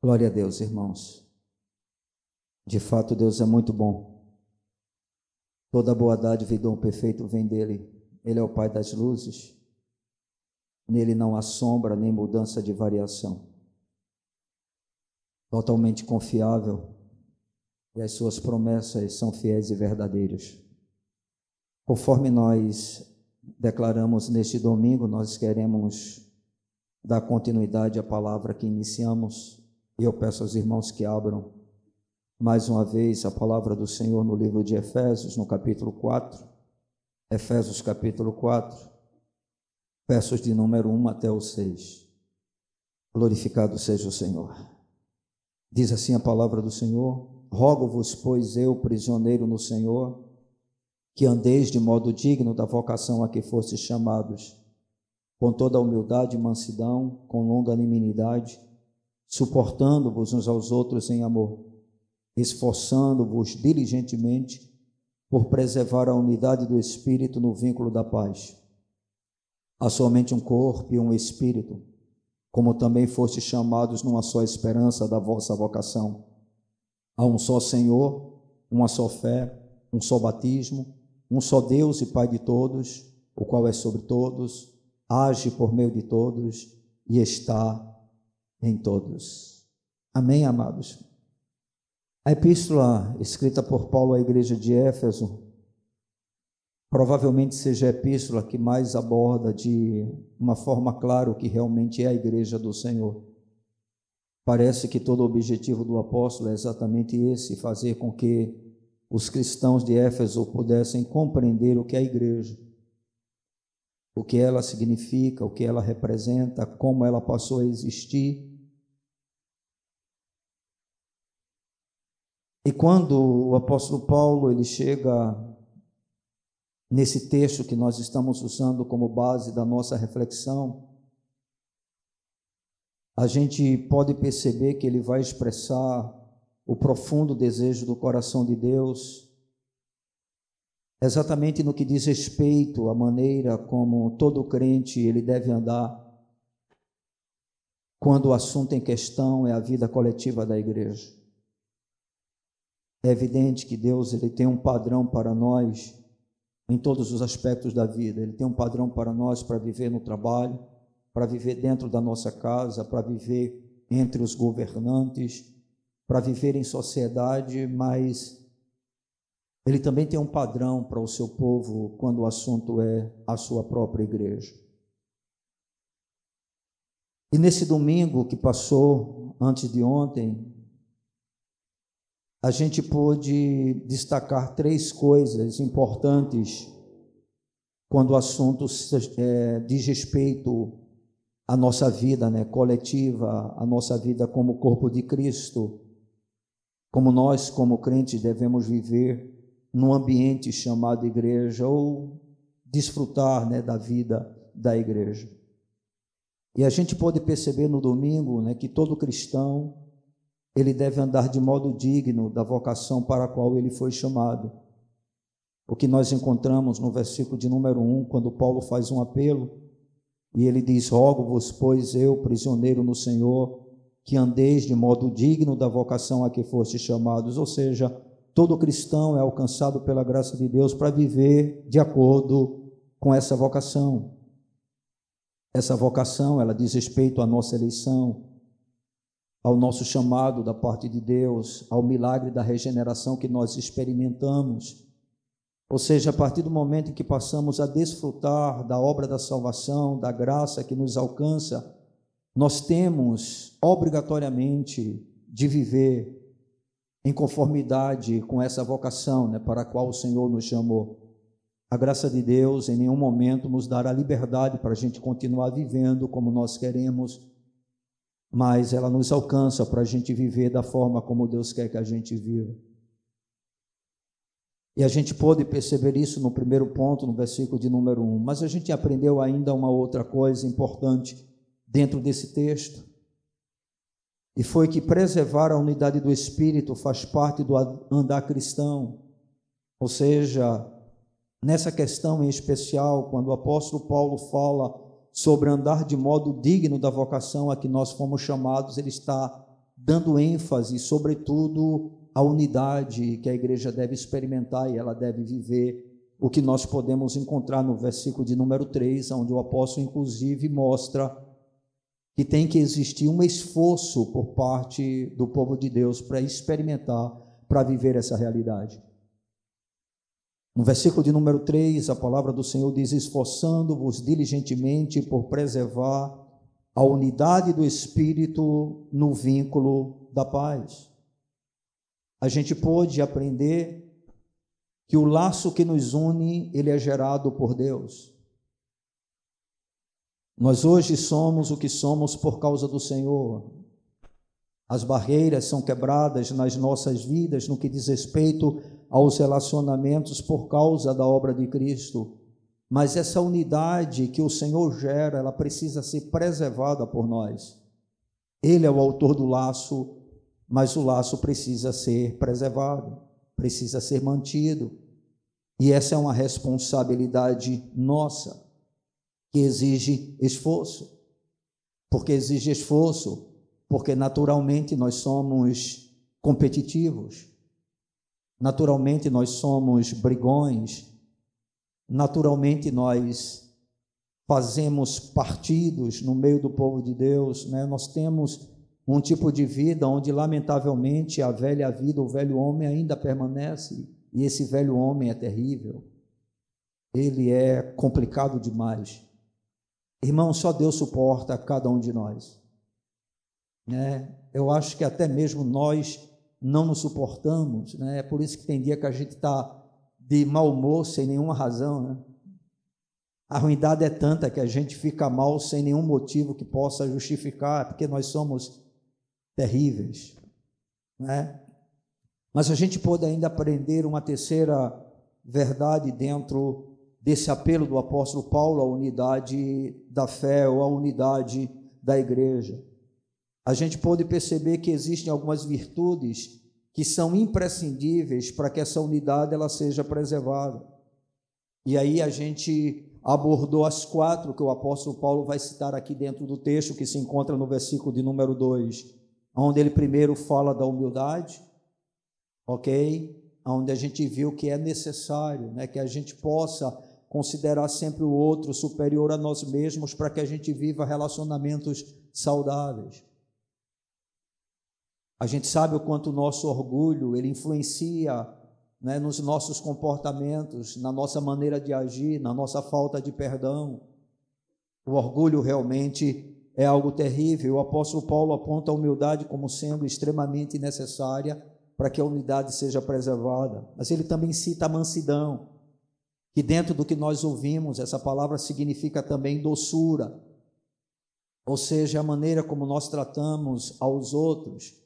Glória a Deus, irmãos. De fato, Deus é muito bom. Toda boa dádiva e dom perfeito vem dele. Ele é o Pai das luzes. Nele não há sombra nem mudança de variação. Totalmente confiável e as suas promessas são fiéis e verdadeiras. Conforme nós declaramos neste domingo, nós queremos dar continuidade à palavra que iniciamos e eu peço aos irmãos que abram mais uma vez a palavra do Senhor no livro de Efésios, no capítulo 4. Efésios, capítulo 4, versos de número 1 até o 6. Glorificado seja o Senhor. Diz assim a palavra do Senhor: Rogo-vos, pois eu, prisioneiro no Senhor, que andeis de modo digno da vocação a que fostes chamados, com toda humildade e mansidão, com longanimidade, suportando-vos uns aos outros em amor, esforçando-vos diligentemente por preservar a unidade do Espírito no vínculo da paz. Há somente um corpo e um Espírito, como também fostes chamados numa só esperança da vossa vocação. Há um só Senhor, uma só fé, um só batismo, um só Deus e Pai de todos, o qual é sobre todos, age por meio de todos e está em todos. Amém, amados? A epístola escrita por Paulo à igreja de Éfeso provavelmente seja a epístola que mais aborda de uma forma clara o que realmente é a igreja do Senhor. Parece que todo o objetivo do apóstolo é exatamente esse: fazer com que os cristãos de Éfeso pudessem compreender o que é a igreja, o que ela significa, o que ela representa, como ela passou a existir. E quando o apóstolo Paulo ele chega nesse texto que nós estamos usando como base da nossa reflexão, a gente pode perceber que ele vai expressar o profundo desejo do coração de Deus, exatamente no que diz respeito à maneira como todo crente ele deve andar quando o assunto em questão é a vida coletiva da igreja. É evidente que Deus ele tem um padrão para nós em todos os aspectos da vida. Ele tem um padrão para nós para viver no trabalho, para viver dentro da nossa casa, para viver entre os governantes, para viver em sociedade, mas ele também tem um padrão para o seu povo quando o assunto é a sua própria igreja. E nesse domingo que passou, antes de ontem, a gente pôde destacar três coisas importantes quando o assunto é, diz respeito à nossa vida né, coletiva, à nossa vida como corpo de Cristo, como nós, como crentes, devemos viver num ambiente chamado igreja ou desfrutar né, da vida da igreja. E a gente pode perceber no domingo né, que todo cristão ele deve andar de modo digno da vocação para a qual ele foi chamado. O que nós encontramos no versículo de número 1, quando Paulo faz um apelo, e ele diz: Rogo-vos, pois eu, prisioneiro no Senhor, que andeis de modo digno da vocação a que fostes chamados. Ou seja, todo cristão é alcançado pela graça de Deus para viver de acordo com essa vocação. Essa vocação, ela diz respeito à nossa eleição, ao nosso chamado da parte de Deus, ao milagre da regeneração que nós experimentamos. Ou seja, a partir do momento em que passamos a desfrutar da obra da salvação, da graça que nos alcança, nós temos obrigatoriamente de viver em conformidade com essa vocação né, para a qual o Senhor nos chamou. A graça de Deus em nenhum momento nos dará liberdade para a gente continuar vivendo como nós queremos, mas ela nos alcança para a gente viver da forma como Deus quer que a gente viva. E a gente pôde perceber isso no primeiro ponto, no versículo de número 1. Mas a gente aprendeu ainda uma outra coisa importante dentro desse texto. E foi que preservar a unidade do Espírito faz parte do andar cristão. Ou seja, nessa questão em especial, quando o apóstolo Paulo fala sobre andar de modo digno da vocação a que nós fomos chamados, ele está dando ênfase, sobretudo, à unidade que a igreja deve experimentar e ela deve viver, o que nós podemos encontrar no versículo de número 3, onde o apóstolo, inclusive, mostra que tem que existir um esforço por parte do povo de Deus para experimentar, para viver essa realidade. No versículo de número 3, a palavra do Senhor diz: Esforçando-vos diligentemente por preservar a unidade do Espírito no vínculo da paz. A gente pôde aprender que o laço que nos une, ele é gerado por Deus. Nós hoje somos o que somos por causa do Senhor. As barreiras são quebradas nas nossas vidas no que diz respeito aos relacionamentos por causa da obra de Cristo. Mas essa unidade que o Senhor gera, ela precisa ser preservada por nós. Ele é o autor do laço, mas o laço precisa ser preservado, precisa ser mantido. E essa é uma responsabilidade nossa, que exige esforço. Porque exige esforço, porque naturalmente nós somos competitivos. Naturalmente nós somos brigões, naturalmente nós fazemos partidos no meio do povo de Deus, né? nós temos um tipo de vida onde, lamentavelmente, a velha vida, o velho homem ainda permanece, e esse velho homem é terrível, ele é complicado demais. Irmão, só Deus suporta cada um de nós. Né? Eu acho que até mesmo nós não nos suportamos, né? É por isso que tem dia que a gente está de mau humor sem nenhuma razão, né? A ruindade é tanta que a gente fica mal sem nenhum motivo que possa justificar, porque nós somos terríveis, né? Mas a gente pode ainda aprender uma terceira verdade dentro desse apelo do apóstolo Paulo à unidade da fé ou à unidade da igreja a gente pode perceber que existem algumas virtudes que são imprescindíveis para que essa unidade ela seja preservada. E aí a gente abordou as quatro que o apóstolo Paulo vai citar aqui dentro do texto que se encontra no versículo de número 2, onde ele primeiro fala da humildade, OK? Onde a gente viu que é necessário, né, que a gente possa considerar sempre o outro superior a nós mesmos para que a gente viva relacionamentos saudáveis. A gente sabe o quanto o nosso orgulho ele influencia né, nos nossos comportamentos, na nossa maneira de agir, na nossa falta de perdão. O orgulho realmente é algo terrível. O apóstolo Paulo aponta a humildade como sendo extremamente necessária para que a unidade seja preservada. Mas ele também cita a mansidão, que dentro do que nós ouvimos, essa palavra significa também doçura, ou seja, a maneira como nós tratamos aos outros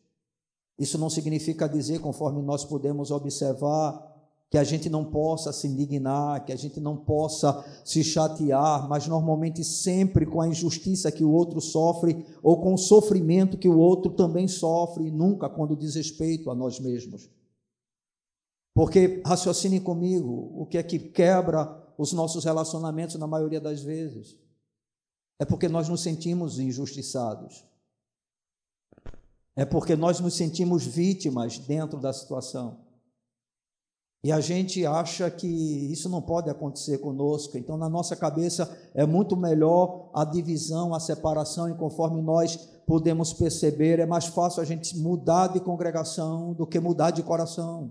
isso não significa dizer, conforme nós podemos observar, que a gente não possa se indignar, que a gente não possa se chatear, mas normalmente sempre com a injustiça que o outro sofre ou com o sofrimento que o outro também sofre, nunca quando diz respeito a nós mesmos. Porque raciocine comigo, o que é que quebra os nossos relacionamentos na maioria das vezes? É porque nós nos sentimos injustiçados. É porque nós nos sentimos vítimas dentro da situação. E a gente acha que isso não pode acontecer conosco. Então, na nossa cabeça, é muito melhor a divisão, a separação, e conforme nós podemos perceber, é mais fácil a gente mudar de congregação do que mudar de coração,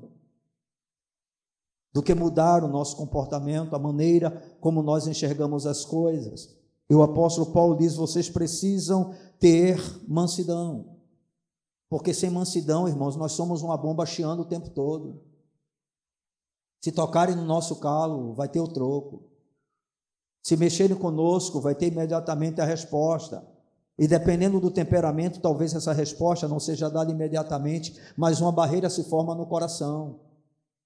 do que mudar o nosso comportamento, a maneira como nós enxergamos as coisas. E o apóstolo Paulo diz: vocês precisam ter mansidão. Porque sem mansidão, irmãos, nós somos uma bomba chiando o tempo todo. Se tocarem no nosso calo, vai ter o troco. Se mexerem conosco, vai ter imediatamente a resposta. E dependendo do temperamento, talvez essa resposta não seja dada imediatamente, mas uma barreira se forma no coração.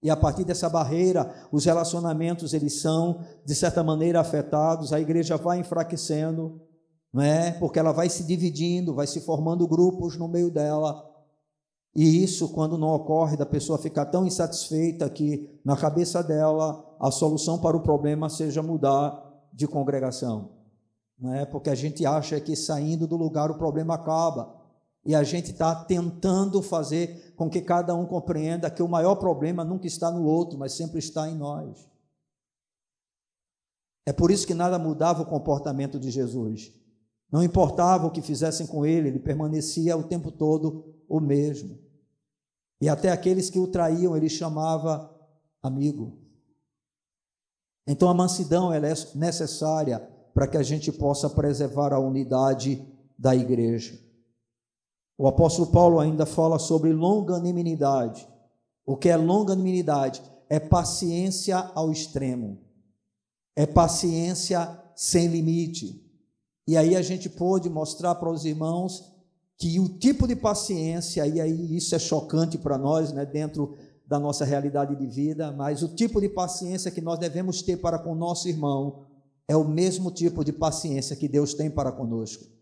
E a partir dessa barreira, os relacionamentos eles são de certa maneira afetados, a igreja vai enfraquecendo, não é? Porque ela vai se dividindo, vai se formando grupos no meio dela. E isso, quando não ocorre, da pessoa ficar tão insatisfeita que na cabeça dela a solução para o problema seja mudar de congregação. Não é? Porque a gente acha que saindo do lugar o problema acaba. E a gente está tentando fazer com que cada um compreenda que o maior problema nunca está no outro, mas sempre está em nós. É por isso que nada mudava o comportamento de Jesus. Não importava o que fizessem com ele, ele permanecia o tempo todo o mesmo. E até aqueles que o traíam, ele chamava amigo. Então a mansidão é necessária para que a gente possa preservar a unidade da igreja. O apóstolo Paulo ainda fala sobre longanimidade. O que é longanimidade? É paciência ao extremo. É paciência sem limite. E aí a gente pôde mostrar para os irmãos que o tipo de paciência, e aí isso é chocante para nós, né, dentro da nossa realidade de vida, mas o tipo de paciência que nós devemos ter para com o nosso irmão é o mesmo tipo de paciência que Deus tem para conosco.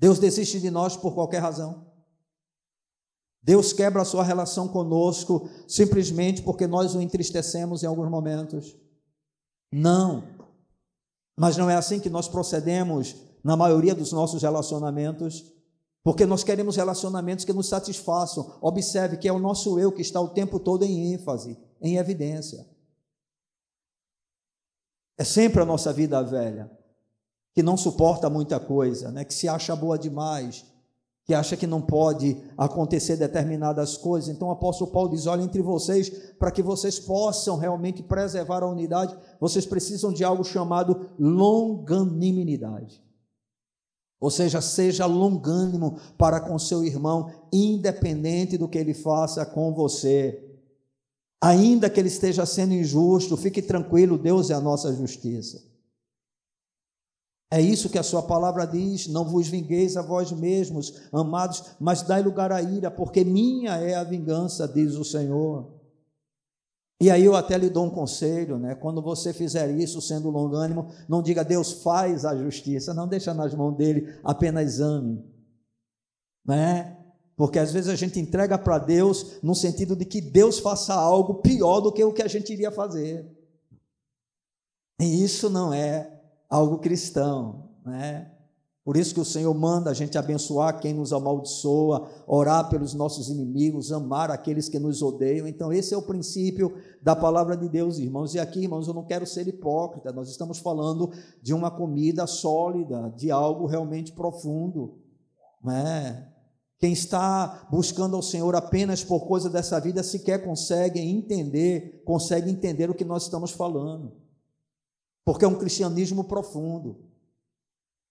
Deus desiste de nós por qualquer razão. Deus quebra a sua relação conosco simplesmente porque nós o entristecemos em alguns momentos. Não. Mas não é assim que nós procedemos na maioria dos nossos relacionamentos, porque nós queremos relacionamentos que nos satisfaçam. Observe que é o nosso eu que está o tempo todo em ênfase, em evidência. É sempre a nossa vida velha que não suporta muita coisa, né? que se acha boa demais, que acha que não pode acontecer determinadas coisas. Então o apóstolo Paulo diz: olha, entre vocês, para que vocês possam realmente preservar a unidade, vocês precisam de algo chamado longanimidade. Ou seja, seja longânimo para com seu irmão, independente do que ele faça com você. Ainda que ele esteja sendo injusto, fique tranquilo, Deus é a nossa justiça. É isso que a sua palavra diz: não vos vingueis a vós mesmos, amados, mas dai lugar à ira, porque minha é a vingança, diz o Senhor. E aí eu até lhe dou um conselho, né? Quando você fizer isso, sendo longânimo, não diga Deus faz a justiça, não deixa nas mãos dele, apenas ame, né? Porque às vezes a gente entrega para Deus no sentido de que Deus faça algo pior do que o que a gente iria fazer. E isso não é algo cristão, né? Por isso que o Senhor manda a gente abençoar quem nos amaldiçoa, orar pelos nossos inimigos, amar aqueles que nos odeiam. Então, esse é o princípio da palavra de Deus, irmãos. E aqui, irmãos, eu não quero ser hipócrita, nós estamos falando de uma comida sólida, de algo realmente profundo. Né? Quem está buscando ao Senhor apenas por coisa dessa vida sequer consegue entender, consegue entender o que nós estamos falando porque é um cristianismo profundo.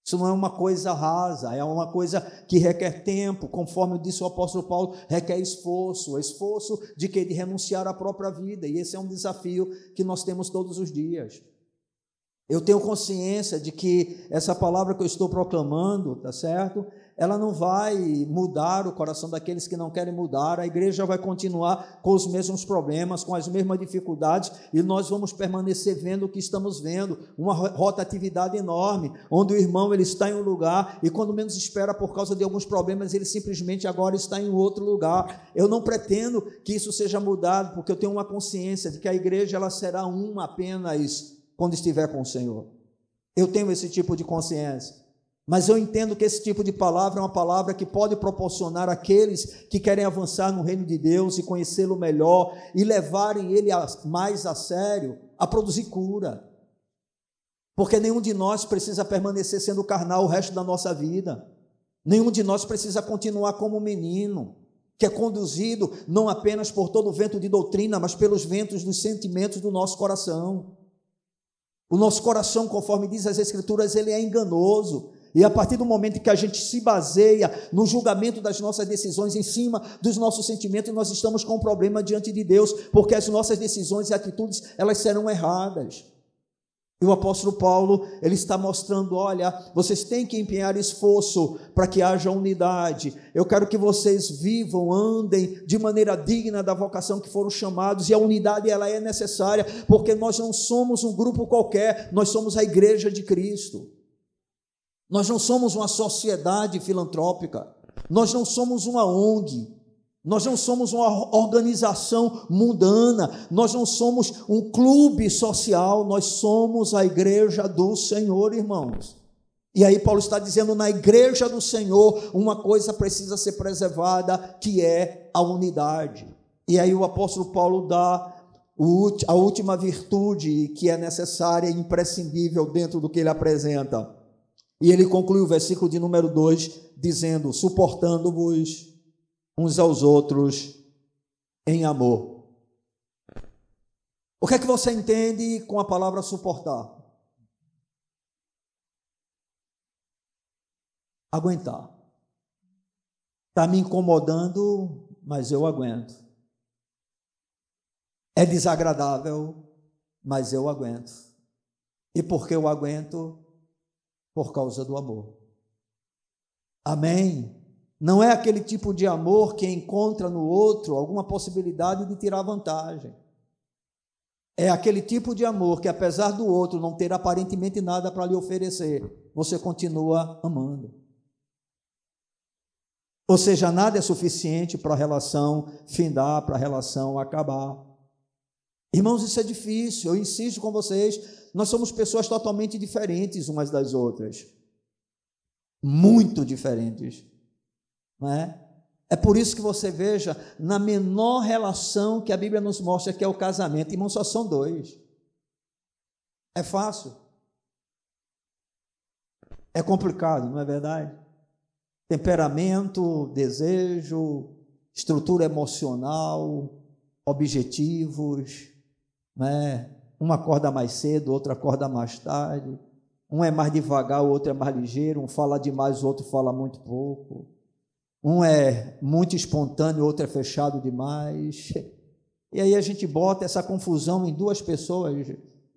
Isso não é uma coisa rasa, é uma coisa que requer tempo, conforme disse o apóstolo Paulo, requer esforço, esforço de que de renunciar à própria vida, e esse é um desafio que nós temos todos os dias. Eu tenho consciência de que essa palavra que eu estou proclamando, tá certo? Ela não vai mudar o coração daqueles que não querem mudar, a igreja vai continuar com os mesmos problemas, com as mesmas dificuldades, e nós vamos permanecer vendo o que estamos vendo, uma rotatividade enorme, onde o irmão ele está em um lugar e quando menos espera por causa de alguns problemas, ele simplesmente agora está em outro lugar. Eu não pretendo que isso seja mudado, porque eu tenho uma consciência de que a igreja ela será uma apenas quando estiver com o Senhor. Eu tenho esse tipo de consciência. Mas eu entendo que esse tipo de palavra é uma palavra que pode proporcionar àqueles que querem avançar no reino de Deus e conhecê-lo melhor e levarem ele mais a sério, a produzir cura. Porque nenhum de nós precisa permanecer sendo carnal o resto da nossa vida. Nenhum de nós precisa continuar como um menino, que é conduzido não apenas por todo o vento de doutrina, mas pelos ventos dos sentimentos do nosso coração. O nosso coração, conforme diz as Escrituras, ele é enganoso. E a partir do momento que a gente se baseia no julgamento das nossas decisões em cima dos nossos sentimentos, nós estamos com um problema diante de Deus, porque as nossas decisões e atitudes, elas serão erradas. E o apóstolo Paulo, ele está mostrando, olha, vocês têm que empenhar esforço para que haja unidade. Eu quero que vocês vivam, andem de maneira digna da vocação que foram chamados, e a unidade ela é necessária, porque nós não somos um grupo qualquer, nós somos a igreja de Cristo. Nós não somos uma sociedade filantrópica, nós não somos uma ONG, nós não somos uma organização mundana, nós não somos um clube social, nós somos a igreja do Senhor, irmãos. E aí Paulo está dizendo na igreja do Senhor, uma coisa precisa ser preservada, que é a unidade. E aí o apóstolo Paulo dá a última virtude que é necessária e imprescindível dentro do que ele apresenta. E ele conclui o versículo de número 2 dizendo: suportando-vos uns aos outros em amor. O que é que você entende com a palavra suportar? Aguentar. Está me incomodando, mas eu aguento. É desagradável, mas eu aguento. E por que eu aguento? Por causa do amor. Amém? Não é aquele tipo de amor que encontra no outro alguma possibilidade de tirar vantagem. É aquele tipo de amor que, apesar do outro não ter aparentemente nada para lhe oferecer, você continua amando. Ou seja, nada é suficiente para a relação findar, para a relação acabar. Irmãos, isso é difícil, eu insisto com vocês, nós somos pessoas totalmente diferentes umas das outras. Muito diferentes. Não é? É por isso que você veja, na menor relação que a Bíblia nos mostra, que é o casamento, irmãos, só são dois. É fácil. É complicado, não é verdade? Temperamento, desejo, estrutura emocional, objetivos, né? Uma acorda mais cedo, outra acorda mais tarde, um é mais devagar, o outro é mais ligeiro, um fala demais, o outro fala muito pouco, um é muito espontâneo, o outro é fechado demais. E aí a gente bota essa confusão em duas pessoas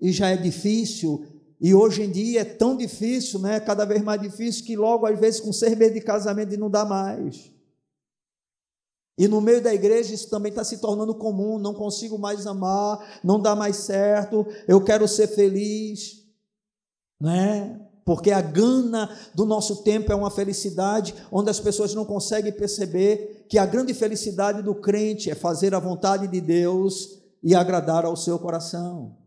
e já é difícil. E hoje em dia é tão difícil, né? Cada vez mais difícil que logo às vezes com ser meio de casamento não dá mais. E no meio da igreja isso também está se tornando comum. Não consigo mais amar, não dá mais certo. Eu quero ser feliz, né? Porque a gana do nosso tempo é uma felicidade onde as pessoas não conseguem perceber que a grande felicidade do crente é fazer a vontade de Deus e agradar ao seu coração.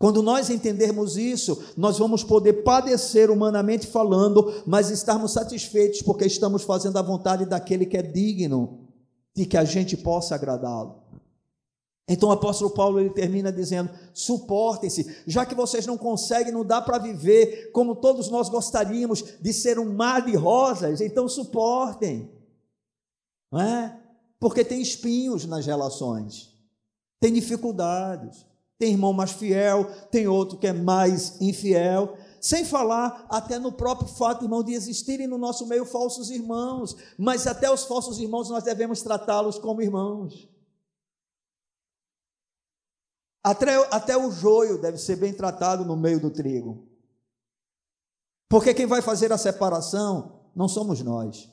Quando nós entendermos isso, nós vamos poder padecer humanamente falando, mas estarmos satisfeitos porque estamos fazendo a vontade daquele que é digno de que a gente possa agradá-lo. Então o apóstolo Paulo ele termina dizendo: suportem-se, já que vocês não conseguem, não dá para viver como todos nós gostaríamos de ser um mar de rosas, então suportem, não é? Porque tem espinhos nas relações, tem dificuldades. Tem irmão mais fiel, tem outro que é mais infiel. Sem falar até no próprio fato, irmão, de existirem no nosso meio falsos irmãos. Mas até os falsos irmãos nós devemos tratá-los como irmãos. Até, até o joio deve ser bem tratado no meio do trigo. Porque quem vai fazer a separação não somos nós.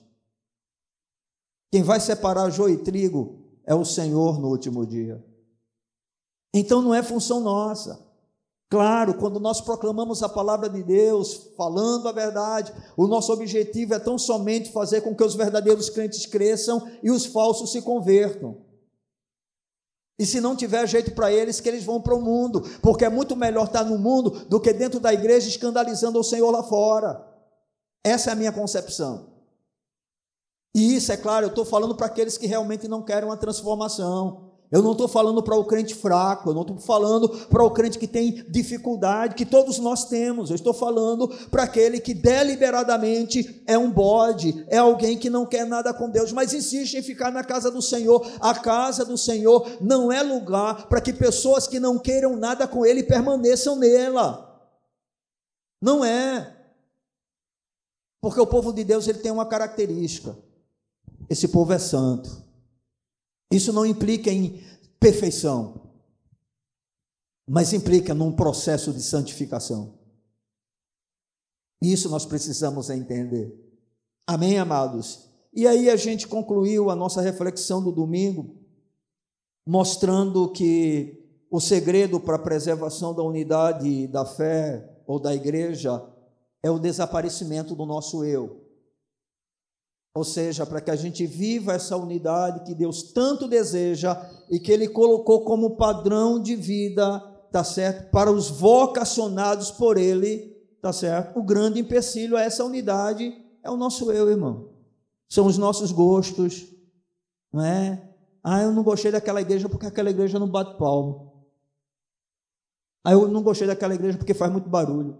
Quem vai separar joio e trigo é o Senhor no último dia. Então não é função nossa. Claro, quando nós proclamamos a palavra de Deus, falando a verdade, o nosso objetivo é tão somente fazer com que os verdadeiros crentes cresçam e os falsos se convertam. E se não tiver jeito para eles, que eles vão para o mundo, porque é muito melhor estar no mundo do que dentro da igreja escandalizando o Senhor lá fora. Essa é a minha concepção. E isso, é claro, eu estou falando para aqueles que realmente não querem uma transformação. Eu não estou falando para o crente fraco, eu não estou falando para o crente que tem dificuldade, que todos nós temos. Eu estou falando para aquele que deliberadamente é um bode, é alguém que não quer nada com Deus, mas insiste em ficar na casa do Senhor. A casa do Senhor não é lugar para que pessoas que não queiram nada com Ele permaneçam nela. Não é. Porque o povo de Deus ele tem uma característica: esse povo é santo. Isso não implica em perfeição, mas implica num processo de santificação. Isso nós precisamos entender. Amém, amados? E aí a gente concluiu a nossa reflexão do domingo, mostrando que o segredo para a preservação da unidade da fé ou da igreja é o desaparecimento do nosso eu. Ou seja, para que a gente viva essa unidade que Deus tanto deseja e que Ele colocou como padrão de vida, tá certo? Para os vocacionados por Ele tá certo? O grande empecilho a essa unidade é o nosso eu, irmão. São os nossos gostos, não é? Ah, eu não gostei daquela igreja porque aquela igreja não bate palmo. Ah, eu não gostei daquela igreja porque faz muito barulho.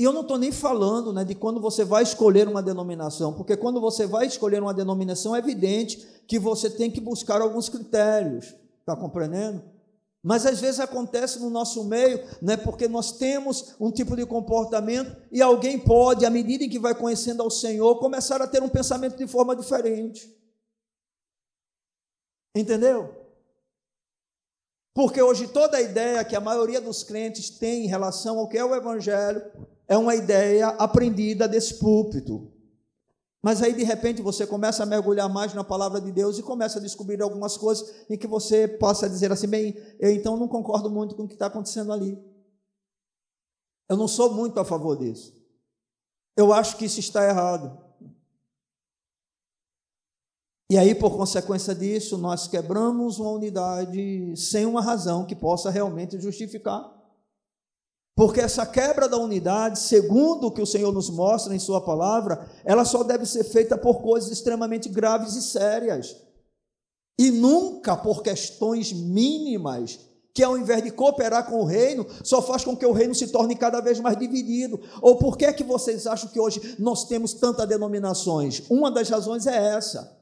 E eu não estou nem falando né, de quando você vai escolher uma denominação, porque quando você vai escolher uma denominação, é evidente que você tem que buscar alguns critérios, está compreendendo? Mas às vezes acontece no nosso meio, né, porque nós temos um tipo de comportamento e alguém pode, à medida em que vai conhecendo ao Senhor, começar a ter um pensamento de forma diferente. Entendeu? Porque hoje toda a ideia que a maioria dos crentes tem em relação ao que é o Evangelho é uma ideia aprendida desse púlpito. Mas aí, de repente, você começa a mergulhar mais na palavra de Deus e começa a descobrir algumas coisas em que você possa dizer assim: bem, eu então não concordo muito com o que está acontecendo ali. Eu não sou muito a favor disso. Eu acho que isso está errado. E aí, por consequência disso, nós quebramos uma unidade sem uma razão que possa realmente justificar. Porque essa quebra da unidade, segundo o que o Senhor nos mostra em Sua palavra, ela só deve ser feita por coisas extremamente graves e sérias. E nunca por questões mínimas, que ao invés de cooperar com o reino, só faz com que o reino se torne cada vez mais dividido. Ou por que é que vocês acham que hoje nós temos tantas denominações? Uma das razões é essa.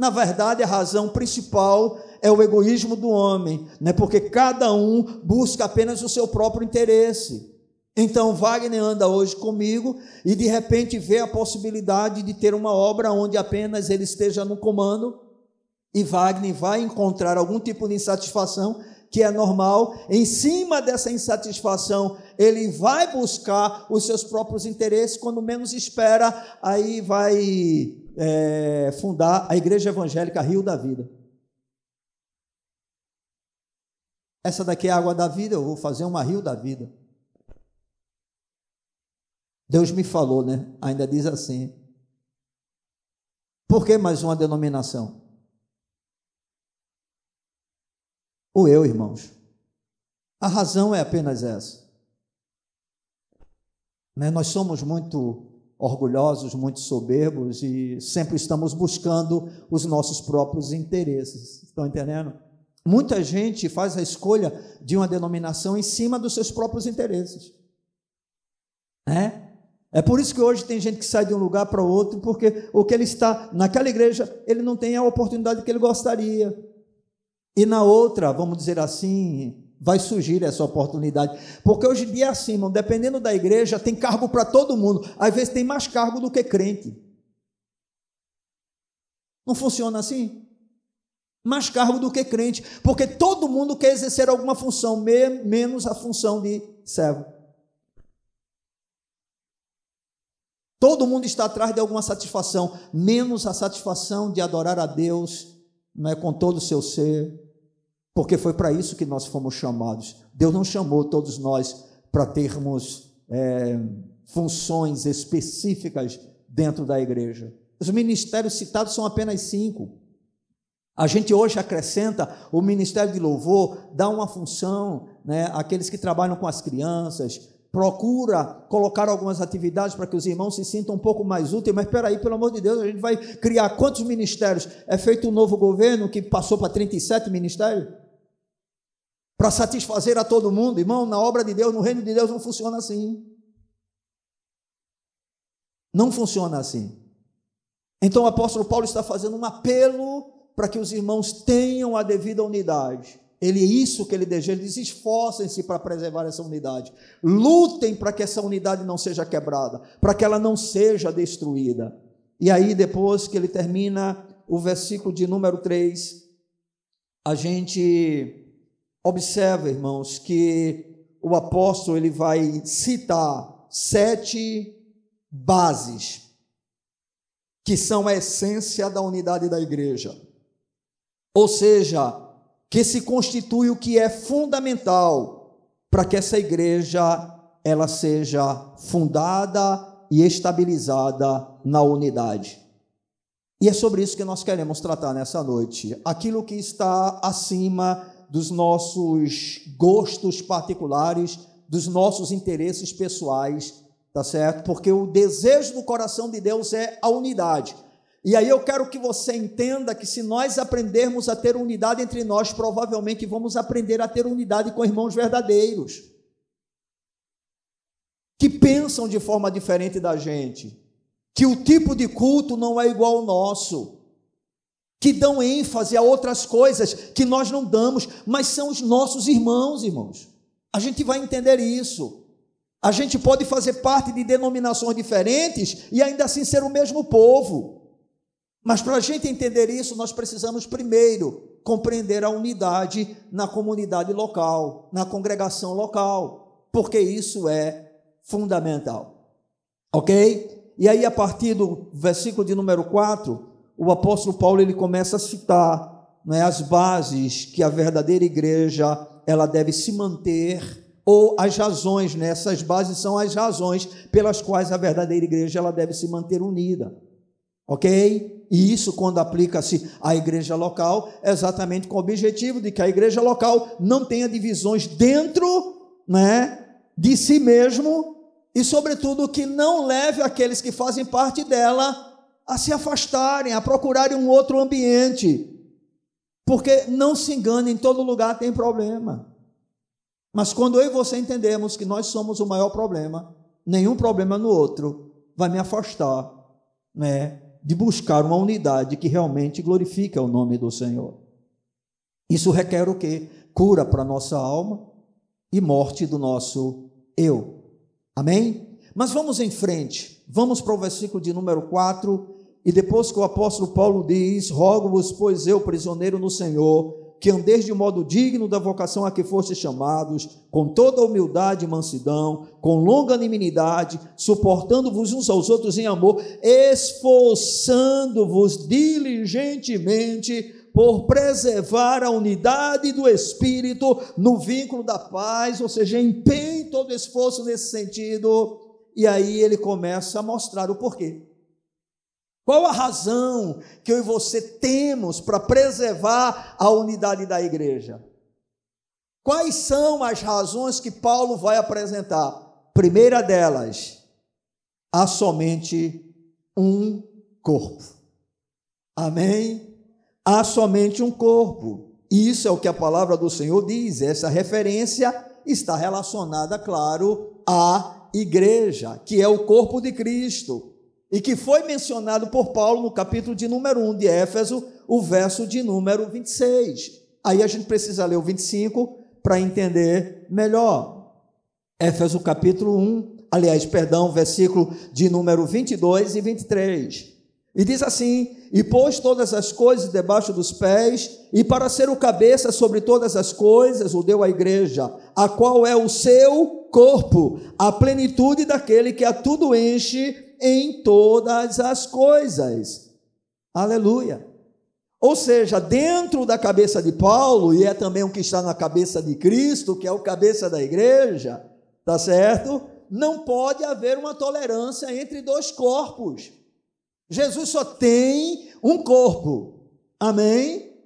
Na verdade, a razão principal é o egoísmo do homem, né? porque cada um busca apenas o seu próprio interesse. Então, Wagner anda hoje comigo e de repente vê a possibilidade de ter uma obra onde apenas ele esteja no comando, e Wagner vai encontrar algum tipo de insatisfação que é normal. Em cima dessa insatisfação, ele vai buscar os seus próprios interesses, quando menos espera, aí vai é, fundar a Igreja Evangélica Rio da Vida. Essa daqui é a água da vida, eu vou fazer uma Rio da Vida. Deus me falou, né? Ainda diz assim. Por que mais uma denominação? O eu, irmãos. A razão é apenas essa. Né? Nós somos muito orgulhosos, muito soberbos e sempre estamos buscando os nossos próprios interesses. Estão entendendo? Muita gente faz a escolha de uma denominação em cima dos seus próprios interesses. É? É por isso que hoje tem gente que sai de um lugar para outro, porque o que ele está naquela igreja, ele não tem a oportunidade que ele gostaria. E na outra, vamos dizer assim, vai surgir essa oportunidade. Porque hoje em dia é assim, irmão, dependendo da igreja, tem cargo para todo mundo. Às vezes tem mais cargo do que crente. Não funciona assim? Mais cargo do que crente. Porque todo mundo quer exercer alguma função, menos a função de servo. Todo mundo está atrás de alguma satisfação, menos a satisfação de adorar a Deus não é, com todo o seu ser, porque foi para isso que nós fomos chamados. Deus não chamou todos nós para termos é, funções específicas dentro da igreja. Os ministérios citados são apenas cinco. A gente hoje acrescenta o ministério de louvor, dá uma função, né, àqueles que trabalham com as crianças, procura colocar algumas atividades para que os irmãos se sintam um pouco mais úteis, mas espera aí, pelo amor de Deus, a gente vai criar quantos ministérios? É feito um novo governo que passou para 37 ministérios? Para satisfazer a todo mundo, irmão, na obra de Deus, no reino de Deus não funciona assim. Não funciona assim. Então o apóstolo Paulo está fazendo um apelo para que os irmãos tenham a devida unidade. Ele é isso que ele deseja, ele diz: esforcem-se para preservar essa unidade, lutem para que essa unidade não seja quebrada, para que ela não seja destruída. E aí, depois que ele termina o versículo de número 3, a gente observa, irmãos, que o apóstolo ele vai citar sete bases que são a essência da unidade da igreja. Ou seja, que se constitui o que é fundamental para que essa igreja ela seja fundada e estabilizada na unidade. E é sobre isso que nós queremos tratar nessa noite. Aquilo que está acima dos nossos gostos particulares, dos nossos interesses pessoais, tá certo? Porque o desejo do coração de Deus é a unidade. E aí eu quero que você entenda que se nós aprendermos a ter unidade entre nós, provavelmente vamos aprender a ter unidade com irmãos verdadeiros. Que pensam de forma diferente da gente, que o tipo de culto não é igual ao nosso, que dão ênfase a outras coisas que nós não damos, mas são os nossos irmãos, irmãos. A gente vai entender isso. A gente pode fazer parte de denominações diferentes e ainda assim ser o mesmo povo. Mas para a gente entender isso, nós precisamos primeiro compreender a unidade na comunidade local, na congregação local, porque isso é fundamental. Ok? E aí, a partir do versículo de número 4, o apóstolo Paulo ele começa a citar né, as bases que a verdadeira igreja ela deve se manter ou as razões, né? essas bases são as razões pelas quais a verdadeira igreja ela deve se manter unida. Ok? E isso, quando aplica-se à igreja local, é exatamente com o objetivo de que a igreja local não tenha divisões dentro né, de si mesmo e, sobretudo, que não leve aqueles que fazem parte dela a se afastarem, a procurarem um outro ambiente. Porque não se engane, em todo lugar tem problema. Mas quando eu e você entendemos que nós somos o maior problema, nenhum problema no outro vai me afastar, né? de buscar uma unidade que realmente glorifica o nome do Senhor. Isso requer o quê? Cura para nossa alma e morte do nosso eu. Amém? Mas vamos em frente. Vamos para o versículo de número 4. E depois que o apóstolo Paulo diz: Rogo-vos, pois eu, prisioneiro no Senhor, que andeis de modo digno da vocação a que fostes chamados, com toda humildade e mansidão, com longanimidade, suportando-vos uns aos outros em amor, esforçando-vos diligentemente por preservar a unidade do Espírito no vínculo da paz, ou seja, empenhe todo esforço nesse sentido. E aí ele começa a mostrar o porquê. Qual a razão que eu e você temos para preservar a unidade da igreja? Quais são as razões que Paulo vai apresentar? Primeira delas, há somente um corpo. Amém? Há somente um corpo. Isso é o que a palavra do Senhor diz. Essa referência está relacionada, claro, à igreja, que é o corpo de Cristo e que foi mencionado por Paulo no capítulo de número 1 de Éfeso, o verso de número 26. Aí a gente precisa ler o 25 para entender melhor. Éfeso capítulo 1, aliás, perdão, versículo de número 22 e 23. E diz assim: E pôs todas as coisas debaixo dos pés, e para ser o cabeça sobre todas as coisas, o deu à igreja, a qual é o seu corpo, a plenitude daquele que a tudo enche em todas as coisas. Aleluia. Ou seja, dentro da cabeça de Paulo, e é também o que está na cabeça de Cristo, que é o cabeça da igreja, tá certo? Não pode haver uma tolerância entre dois corpos. Jesus só tem um corpo. Amém?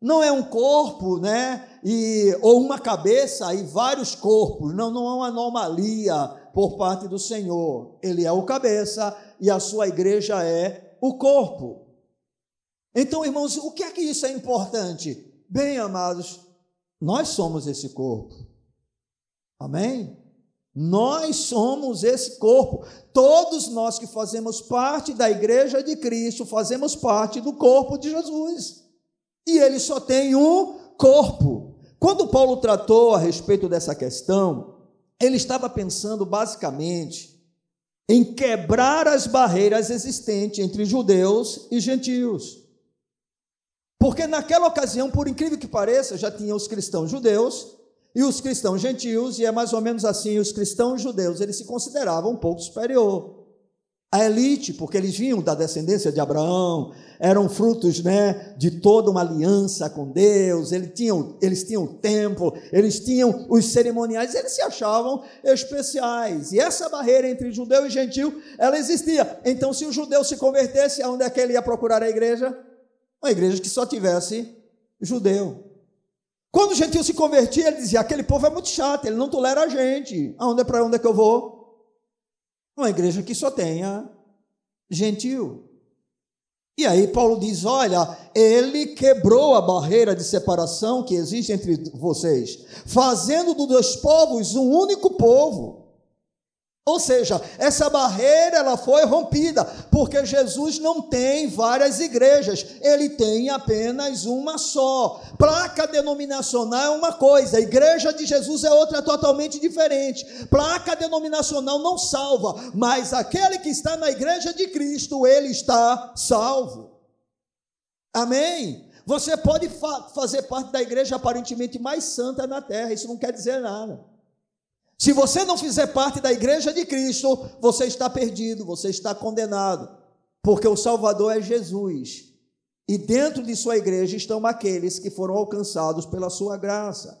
Não é um corpo, né? E, ou uma cabeça e vários corpos. Não, não é uma anomalia por parte do Senhor. Ele é o cabeça e a sua igreja é o corpo. Então, irmãos, o que é que isso é importante? Bem, amados, nós somos esse corpo. Amém? Nós somos esse corpo. Todos nós que fazemos parte da igreja de Cristo, fazemos parte do corpo de Jesus. E ele só tem um corpo. Quando Paulo tratou a respeito dessa questão, ele estava pensando basicamente em quebrar as barreiras existentes entre judeus e gentios. Porque naquela ocasião, por incrível que pareça, já tinha os cristãos judeus e os cristãos gentios, e é mais ou menos assim, os cristãos judeus, eles se consideravam um pouco superior a elite, porque eles vinham da descendência de Abraão, eram frutos né, de toda uma aliança com Deus, eles tinham, eles tinham o templo, eles tinham os cerimoniais, eles se achavam especiais. E essa barreira entre judeu e gentil, ela existia. Então, se o judeu se convertesse, aonde é que ele ia procurar a igreja? Uma igreja que só tivesse judeu. Quando o gentil se convertia, ele dizia: aquele povo é muito chato, ele não tolera a gente. Aonde é para onde é que eu vou? Uma igreja que só tenha gentil. E aí Paulo diz: olha, ele quebrou a barreira de separação que existe entre vocês, fazendo dos dois povos um único povo. Ou seja, essa barreira ela foi rompida, porque Jesus não tem várias igrejas, ele tem apenas uma só. Placa denominacional é uma coisa, a igreja de Jesus é outra totalmente diferente. Placa denominacional não salva, mas aquele que está na igreja de Cristo, ele está salvo. Amém? Você pode fa fazer parte da igreja aparentemente mais santa na terra, isso não quer dizer nada. Se você não fizer parte da igreja de Cristo, você está perdido, você está condenado, porque o Salvador é Jesus. E dentro de sua igreja estão aqueles que foram alcançados pela sua graça.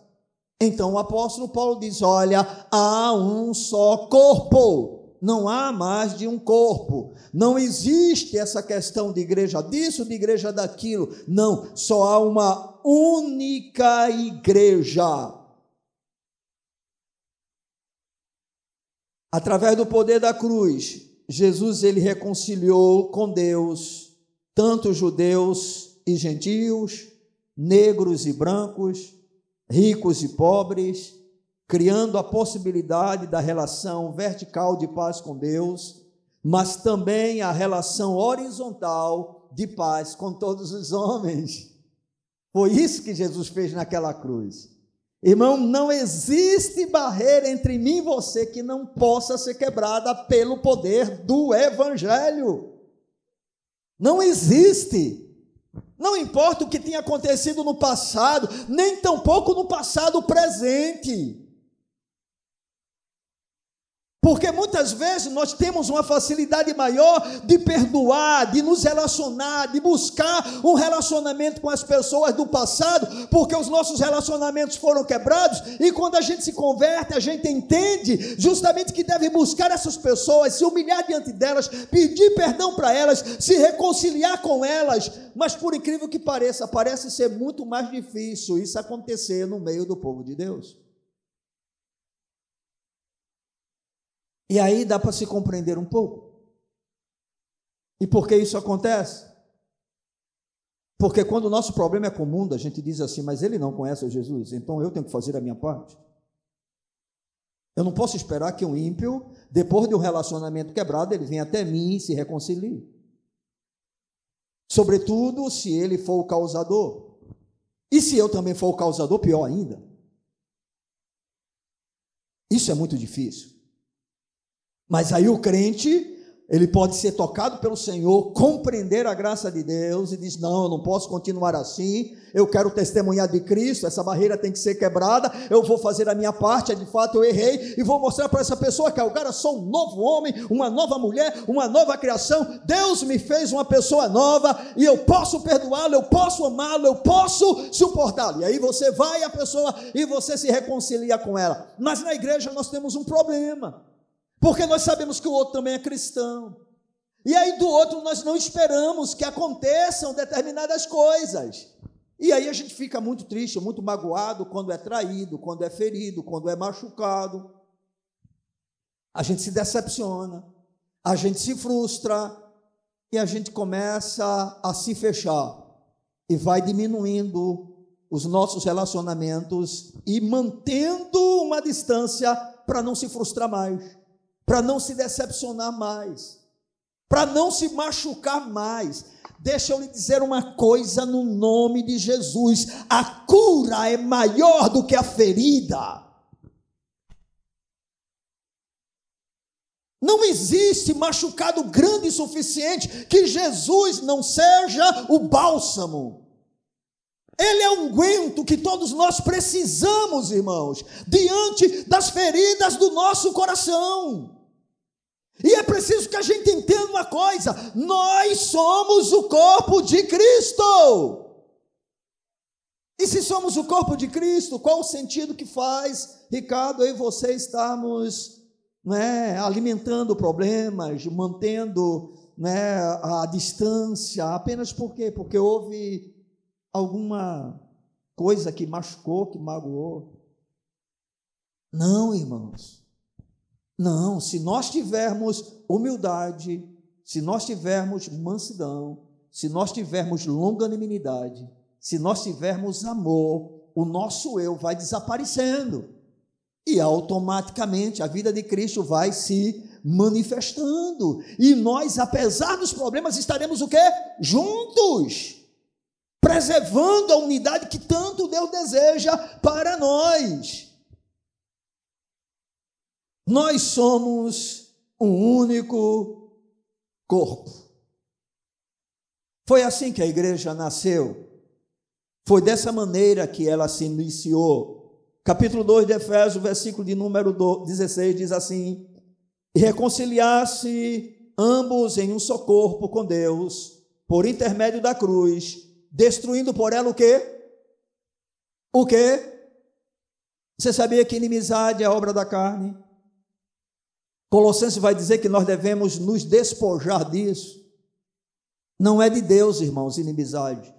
Então o apóstolo Paulo diz: Olha, há um só corpo, não há mais de um corpo. Não existe essa questão de igreja disso, de igreja daquilo. Não, só há uma única igreja. Através do poder da cruz, Jesus ele reconciliou com Deus tanto judeus e gentios, negros e brancos, ricos e pobres, criando a possibilidade da relação vertical de paz com Deus, mas também a relação horizontal de paz com todos os homens. Foi isso que Jesus fez naquela cruz. Irmão, não existe barreira entre mim e você que não possa ser quebrada pelo poder do Evangelho. Não existe. Não importa o que tenha acontecido no passado, nem tampouco no passado presente. Porque muitas vezes nós temos uma facilidade maior de perdoar, de nos relacionar, de buscar um relacionamento com as pessoas do passado, porque os nossos relacionamentos foram quebrados, e quando a gente se converte, a gente entende justamente que deve buscar essas pessoas, se humilhar diante delas, pedir perdão para elas, se reconciliar com elas, mas por incrível que pareça, parece ser muito mais difícil isso acontecer no meio do povo de Deus. E aí dá para se compreender um pouco. E por que isso acontece? Porque quando o nosso problema é comum, a gente diz assim, mas ele não conhece Jesus, então eu tenho que fazer a minha parte. Eu não posso esperar que um ímpio, depois de um relacionamento quebrado, ele venha até mim e se reconcilie. Sobretudo se ele for o causador. E se eu também for o causador, pior ainda. Isso é muito difícil. Mas aí o crente, ele pode ser tocado pelo Senhor, compreender a graça de Deus e diz: Não, eu não posso continuar assim. Eu quero testemunhar de Cristo. Essa barreira tem que ser quebrada. Eu vou fazer a minha parte. De fato, eu errei e vou mostrar para essa pessoa que agora sou um novo homem, uma nova mulher, uma nova criação. Deus me fez uma pessoa nova e eu posso perdoá-lo, eu posso amá-lo, eu posso suportá-lo. E aí você vai a pessoa e você se reconcilia com ela. Mas na igreja nós temos um problema. Porque nós sabemos que o outro também é cristão. E aí do outro nós não esperamos que aconteçam determinadas coisas. E aí a gente fica muito triste, muito magoado quando é traído, quando é ferido, quando é machucado. A gente se decepciona, a gente se frustra e a gente começa a se fechar e vai diminuindo os nossos relacionamentos e mantendo uma distância para não se frustrar mais para não se decepcionar mais, para não se machucar mais. Deixa eu lhe dizer uma coisa no nome de Jesus: a cura é maior do que a ferida. Não existe machucado grande o suficiente que Jesus não seja o bálsamo. Ele é um unguento que todos nós precisamos, irmãos, diante das feridas do nosso coração. E é preciso que a gente entenda uma coisa: nós somos o corpo de Cristo. E se somos o corpo de Cristo, qual o sentido que faz, Ricardo, eu e você estarmos né, alimentando problemas, mantendo né, a distância, apenas por quê? Porque houve alguma coisa que machucou, que magoou. Não, irmãos. Não, se nós tivermos humildade, se nós tivermos mansidão, se nós tivermos longanimidade, se nós tivermos amor, o nosso eu vai desaparecendo. E automaticamente a vida de Cristo vai se manifestando. E nós, apesar dos problemas, estaremos o quê? Juntos. Preservando a unidade que tanto Deus deseja para nós. Nós somos um único corpo. Foi assim que a igreja nasceu. Foi dessa maneira que ela se iniciou. Capítulo 2 de Efésios, versículo de número 16 diz assim: E reconciliar-se ambos em um só corpo com Deus, por intermédio da cruz, destruindo por ela o quê? O quê? Você sabia que inimizade é obra da carne? Colossenses vai dizer que nós devemos nos despojar disso. Não é de Deus, irmãos, inimizade.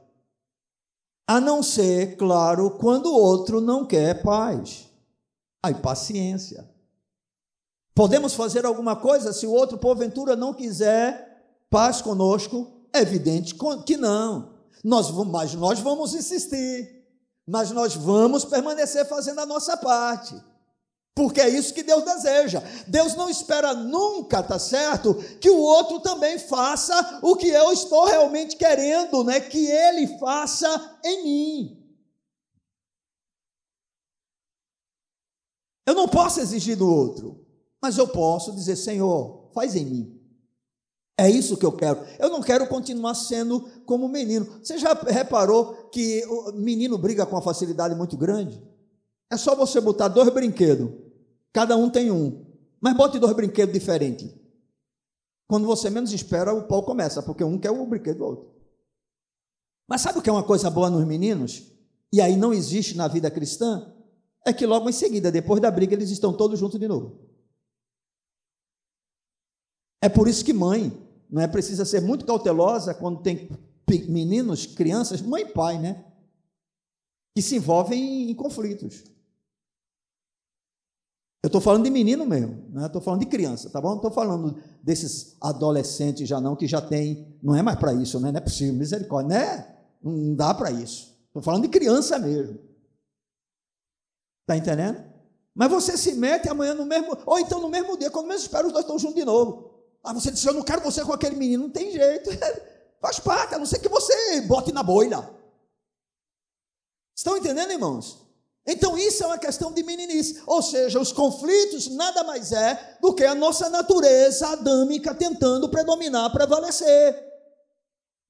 A não ser, claro, quando o outro não quer paz. Aí, paciência. Podemos fazer alguma coisa se o outro, porventura, não quiser paz conosco? É evidente que não. Nós, mas nós vamos insistir. Mas nós vamos permanecer fazendo a nossa parte. Porque é isso que Deus deseja. Deus não espera nunca, tá certo? Que o outro também faça o que eu estou realmente querendo, né? Que ele faça em mim. Eu não posso exigir do outro, mas eu posso dizer: Senhor, faz em mim. É isso que eu quero. Eu não quero continuar sendo como menino. Você já reparou que o menino briga com uma facilidade muito grande? É só você botar dois brinquedos, cada um tem um, mas bote dois brinquedos diferentes. Quando você menos espera, o pau começa, porque um quer o brinquedo do outro. Mas sabe o que é uma coisa boa nos meninos? E aí não existe na vida cristã? É que logo em seguida, depois da briga, eles estão todos juntos de novo. É por isso que mãe, não é precisa ser muito cautelosa quando tem meninos, crianças, mãe e pai, né? Que se envolvem em conflitos. Eu estou falando de menino mesmo, né? Estou falando de criança, tá bom? Não estou falando desses adolescentes já não, que já tem, não é mais para isso, né? Não é possível, misericórdia, né? Não dá para isso. Estou falando de criança mesmo. Está entendendo? Mas você se mete amanhã no mesmo, ou então no mesmo dia, quando menos espera, os dois estão juntos de novo. Ah, você disse, eu não quero você com aquele menino, não tem jeito. Faz parte, a não ser que você bote na boina. Estão entendendo, irmãos? Então isso é uma questão de meninice, ou seja, os conflitos nada mais é do que a nossa natureza adâmica tentando predominar, prevalecer.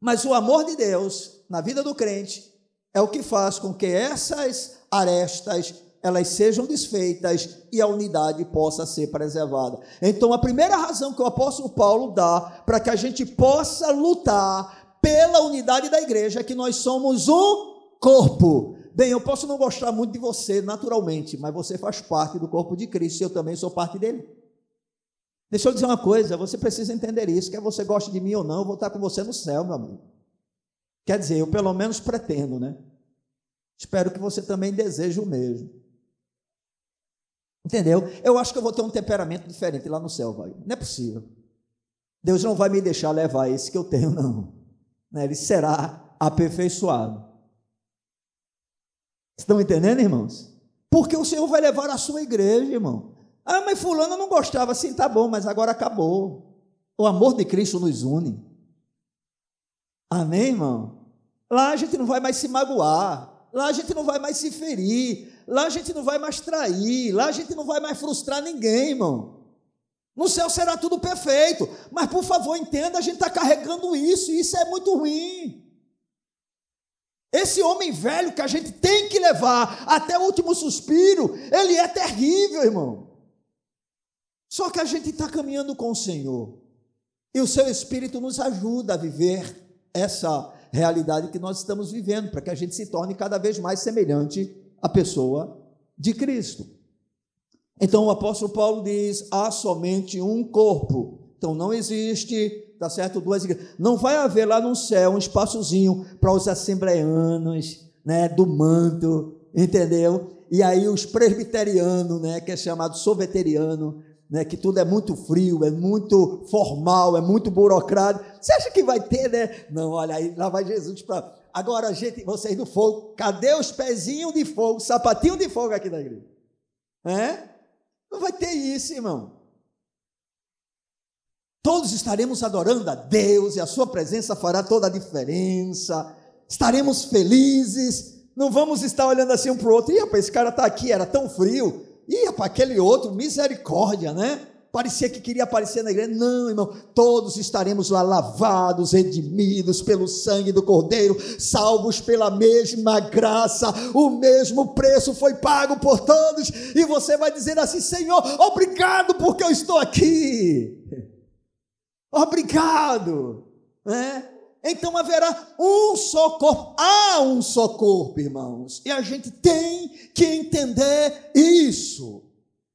Mas o amor de Deus na vida do crente é o que faz com que essas arestas elas sejam desfeitas e a unidade possa ser preservada. Então a primeira razão que o apóstolo Paulo dá para que a gente possa lutar pela unidade da igreja é que nós somos um corpo. Bem, eu posso não gostar muito de você naturalmente, mas você faz parte do corpo de Cristo e eu também sou parte dele. Deixa eu dizer uma coisa, você precisa entender isso, quer você goste de mim ou não, eu vou estar com você no céu, meu amigo. Quer dizer, eu pelo menos pretendo, né? Espero que você também deseje o mesmo. Entendeu? Eu acho que eu vou ter um temperamento diferente lá no céu, vai. Não é possível. Deus não vai me deixar levar esse que eu tenho, não. Né? Ele será aperfeiçoado. Estão entendendo, irmãos? Porque o Senhor vai levar a sua igreja, irmão. Ah, mas fulano não gostava, assim tá bom, mas agora acabou. O amor de Cristo nos une. Amém, irmão? Lá a gente não vai mais se magoar, lá a gente não vai mais se ferir, lá a gente não vai mais trair, lá a gente não vai mais frustrar ninguém, irmão. No céu será tudo perfeito, mas por favor entenda, a gente está carregando isso, e isso é muito ruim. Esse homem velho que a gente tem que levar até o último suspiro, ele é terrível, irmão. Só que a gente está caminhando com o Senhor. E o seu Espírito nos ajuda a viver essa realidade que nós estamos vivendo, para que a gente se torne cada vez mais semelhante à pessoa de Cristo. Então o apóstolo Paulo diz: há somente um corpo. Então não existe tá certo? Duas igrejas. Não vai haver lá no céu um espaçozinho para os assembleanos, né, do manto, entendeu? E aí os presbiterianos, né, que é chamado soveteriano, né, que tudo é muito frio, é muito formal, é muito burocrático. Você acha que vai ter, né? Não, olha aí, lá vai Jesus para. Agora, gente, vocês do fogo, cadê os pezinhos de fogo, sapatinho de fogo aqui na igreja? É? Não vai ter isso, irmão. Todos estaremos adorando a Deus e a Sua presença fará toda a diferença. Estaremos felizes. Não vamos estar olhando assim um para o outro. Rapaz, esse cara está aqui, era tão frio. Ih, rapaz, aquele outro, misericórdia, né? Parecia que queria aparecer na igreja. Não, irmão, todos estaremos lá lavados, redimidos pelo sangue do Cordeiro, salvos pela mesma graça, o mesmo preço foi pago por todos, e você vai dizer assim: Senhor, obrigado porque eu estou aqui. Obrigado, né? Então haverá um só corpo. Há um só corpo, irmãos. E a gente tem que entender isso.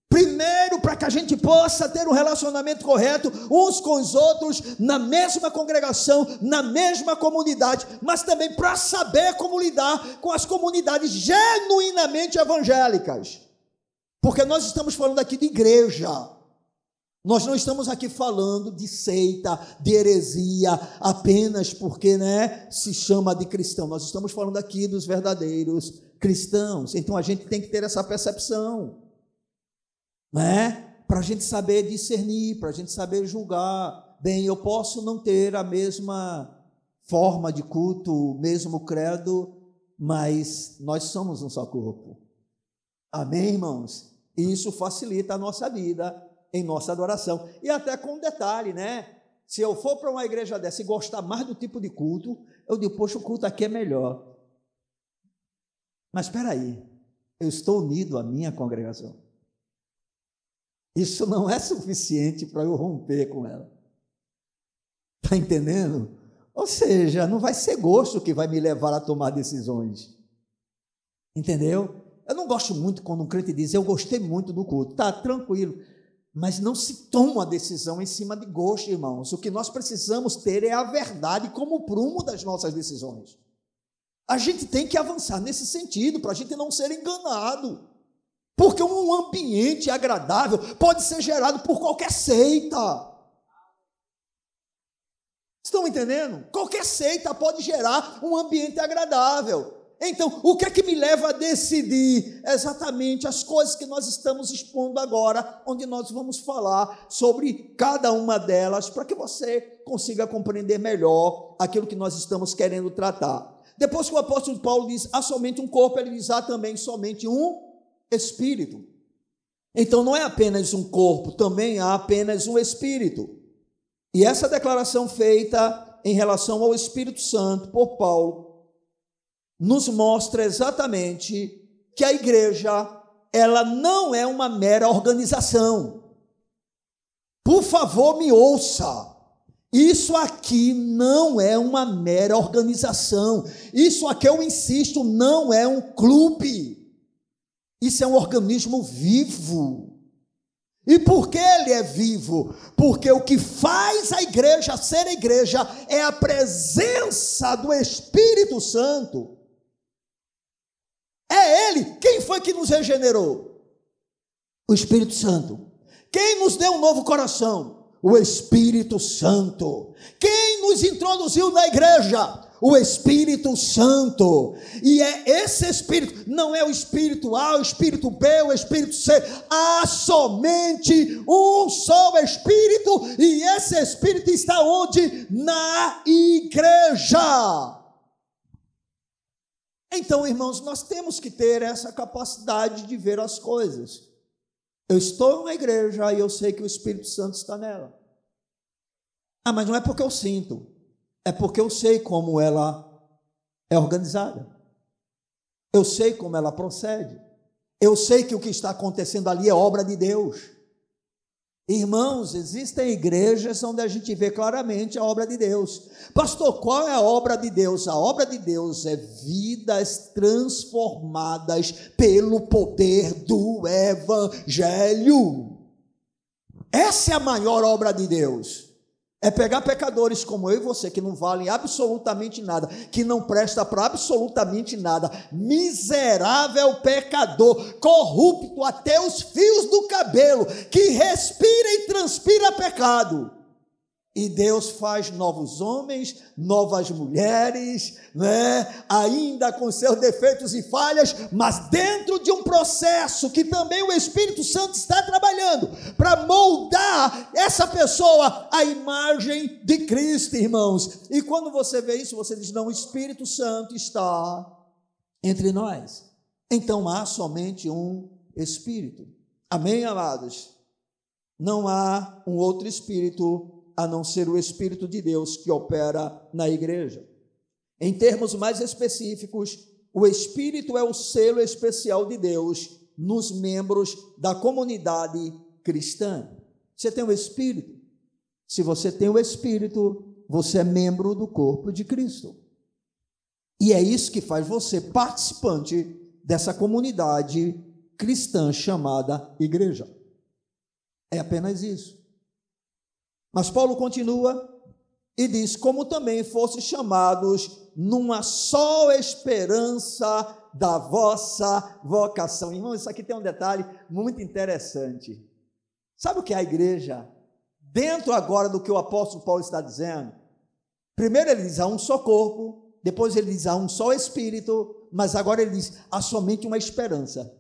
Primeiro, para que a gente possa ter um relacionamento correto uns com os outros, na mesma congregação, na mesma comunidade, mas também para saber como lidar com as comunidades genuinamente evangélicas. Porque nós estamos falando aqui de igreja. Nós não estamos aqui falando de seita, de heresia, apenas porque né, se chama de cristão. Nós estamos falando aqui dos verdadeiros cristãos. Então a gente tem que ter essa percepção, né? Para a gente saber discernir, para a gente saber julgar. Bem, eu posso não ter a mesma forma de culto, o mesmo credo, mas nós somos um só corpo. Amém, irmãos? Isso facilita a nossa vida em nossa adoração. E até com um detalhe, né? Se eu for para uma igreja dessa e gostar mais do tipo de culto, eu digo, poxa, o culto aqui é melhor. Mas espera aí, eu estou unido à minha congregação. Isso não é suficiente para eu romper com ela. Está entendendo? Ou seja, não vai ser gosto que vai me levar a tomar decisões. Entendeu? Eu não gosto muito quando um crente diz, eu gostei muito do culto. Tá, tranquilo. Mas não se toma a decisão em cima de gosto, irmãos. O que nós precisamos ter é a verdade como prumo das nossas decisões. A gente tem que avançar nesse sentido, para a gente não ser enganado. Porque um ambiente agradável pode ser gerado por qualquer seita. Estão entendendo? Qualquer seita pode gerar um ambiente agradável. Então, o que é que me leva a decidir exatamente as coisas que nós estamos expondo agora, onde nós vamos falar sobre cada uma delas, para que você consiga compreender melhor aquilo que nós estamos querendo tratar. Depois que o apóstolo Paulo diz há somente um corpo, ele diz há também somente um espírito. Então não é apenas um corpo, também há apenas um espírito. E essa declaração feita em relação ao Espírito Santo por Paulo nos mostra exatamente que a igreja ela não é uma mera organização. Por favor, me ouça. Isso aqui não é uma mera organização. Isso aqui, eu insisto, não é um clube. Isso é um organismo vivo. E por que ele é vivo? Porque o que faz a igreja ser igreja é a presença do Espírito Santo. É Ele. Quem foi que nos regenerou? O Espírito Santo. Quem nos deu um novo coração? O Espírito Santo. Quem nos introduziu na igreja? O Espírito Santo. E é esse Espírito, não é o Espírito A, o Espírito B, o Espírito C. Há somente um só Espírito, e esse Espírito está onde? Na igreja. Então, irmãos, nós temos que ter essa capacidade de ver as coisas. Eu estou na igreja e eu sei que o Espírito Santo está nela. Ah, mas não é porque eu sinto, é porque eu sei como ela é organizada. Eu sei como ela procede. Eu sei que o que está acontecendo ali é obra de Deus. Irmãos, existem igrejas onde a gente vê claramente a obra de Deus. Pastor, qual é a obra de Deus? A obra de Deus é vidas transformadas pelo poder do Evangelho. Essa é a maior obra de Deus. É pegar pecadores como eu e você, que não valem absolutamente nada, que não presta para absolutamente nada, miserável pecador, corrupto até os fios do cabelo, que respira e transpira pecado. E Deus faz novos homens, novas mulheres, né? ainda com seus defeitos e falhas, mas dentro de um processo que também o Espírito Santo está trabalhando para moldar essa pessoa à imagem de Cristo, irmãos. E quando você vê isso, você diz: não, o Espírito Santo está entre nós. Então há somente um Espírito. Amém, amados? Não há um outro Espírito a não ser o Espírito de Deus que opera na igreja. Em termos mais específicos, o Espírito é o selo especial de Deus nos membros da comunidade cristã. Você tem o Espírito? Se você tem o Espírito, você é membro do corpo de Cristo. E é isso que faz você participante dessa comunidade cristã chamada igreja. É apenas isso. Mas Paulo continua e diz: Como também fosse chamados numa só esperança da vossa vocação. Irmão, isso aqui tem um detalhe muito interessante. Sabe o que é a igreja? Dentro agora do que o apóstolo Paulo está dizendo, primeiro ele diz: há um só corpo, depois ele diz: há um só espírito, mas agora ele diz: há somente uma esperança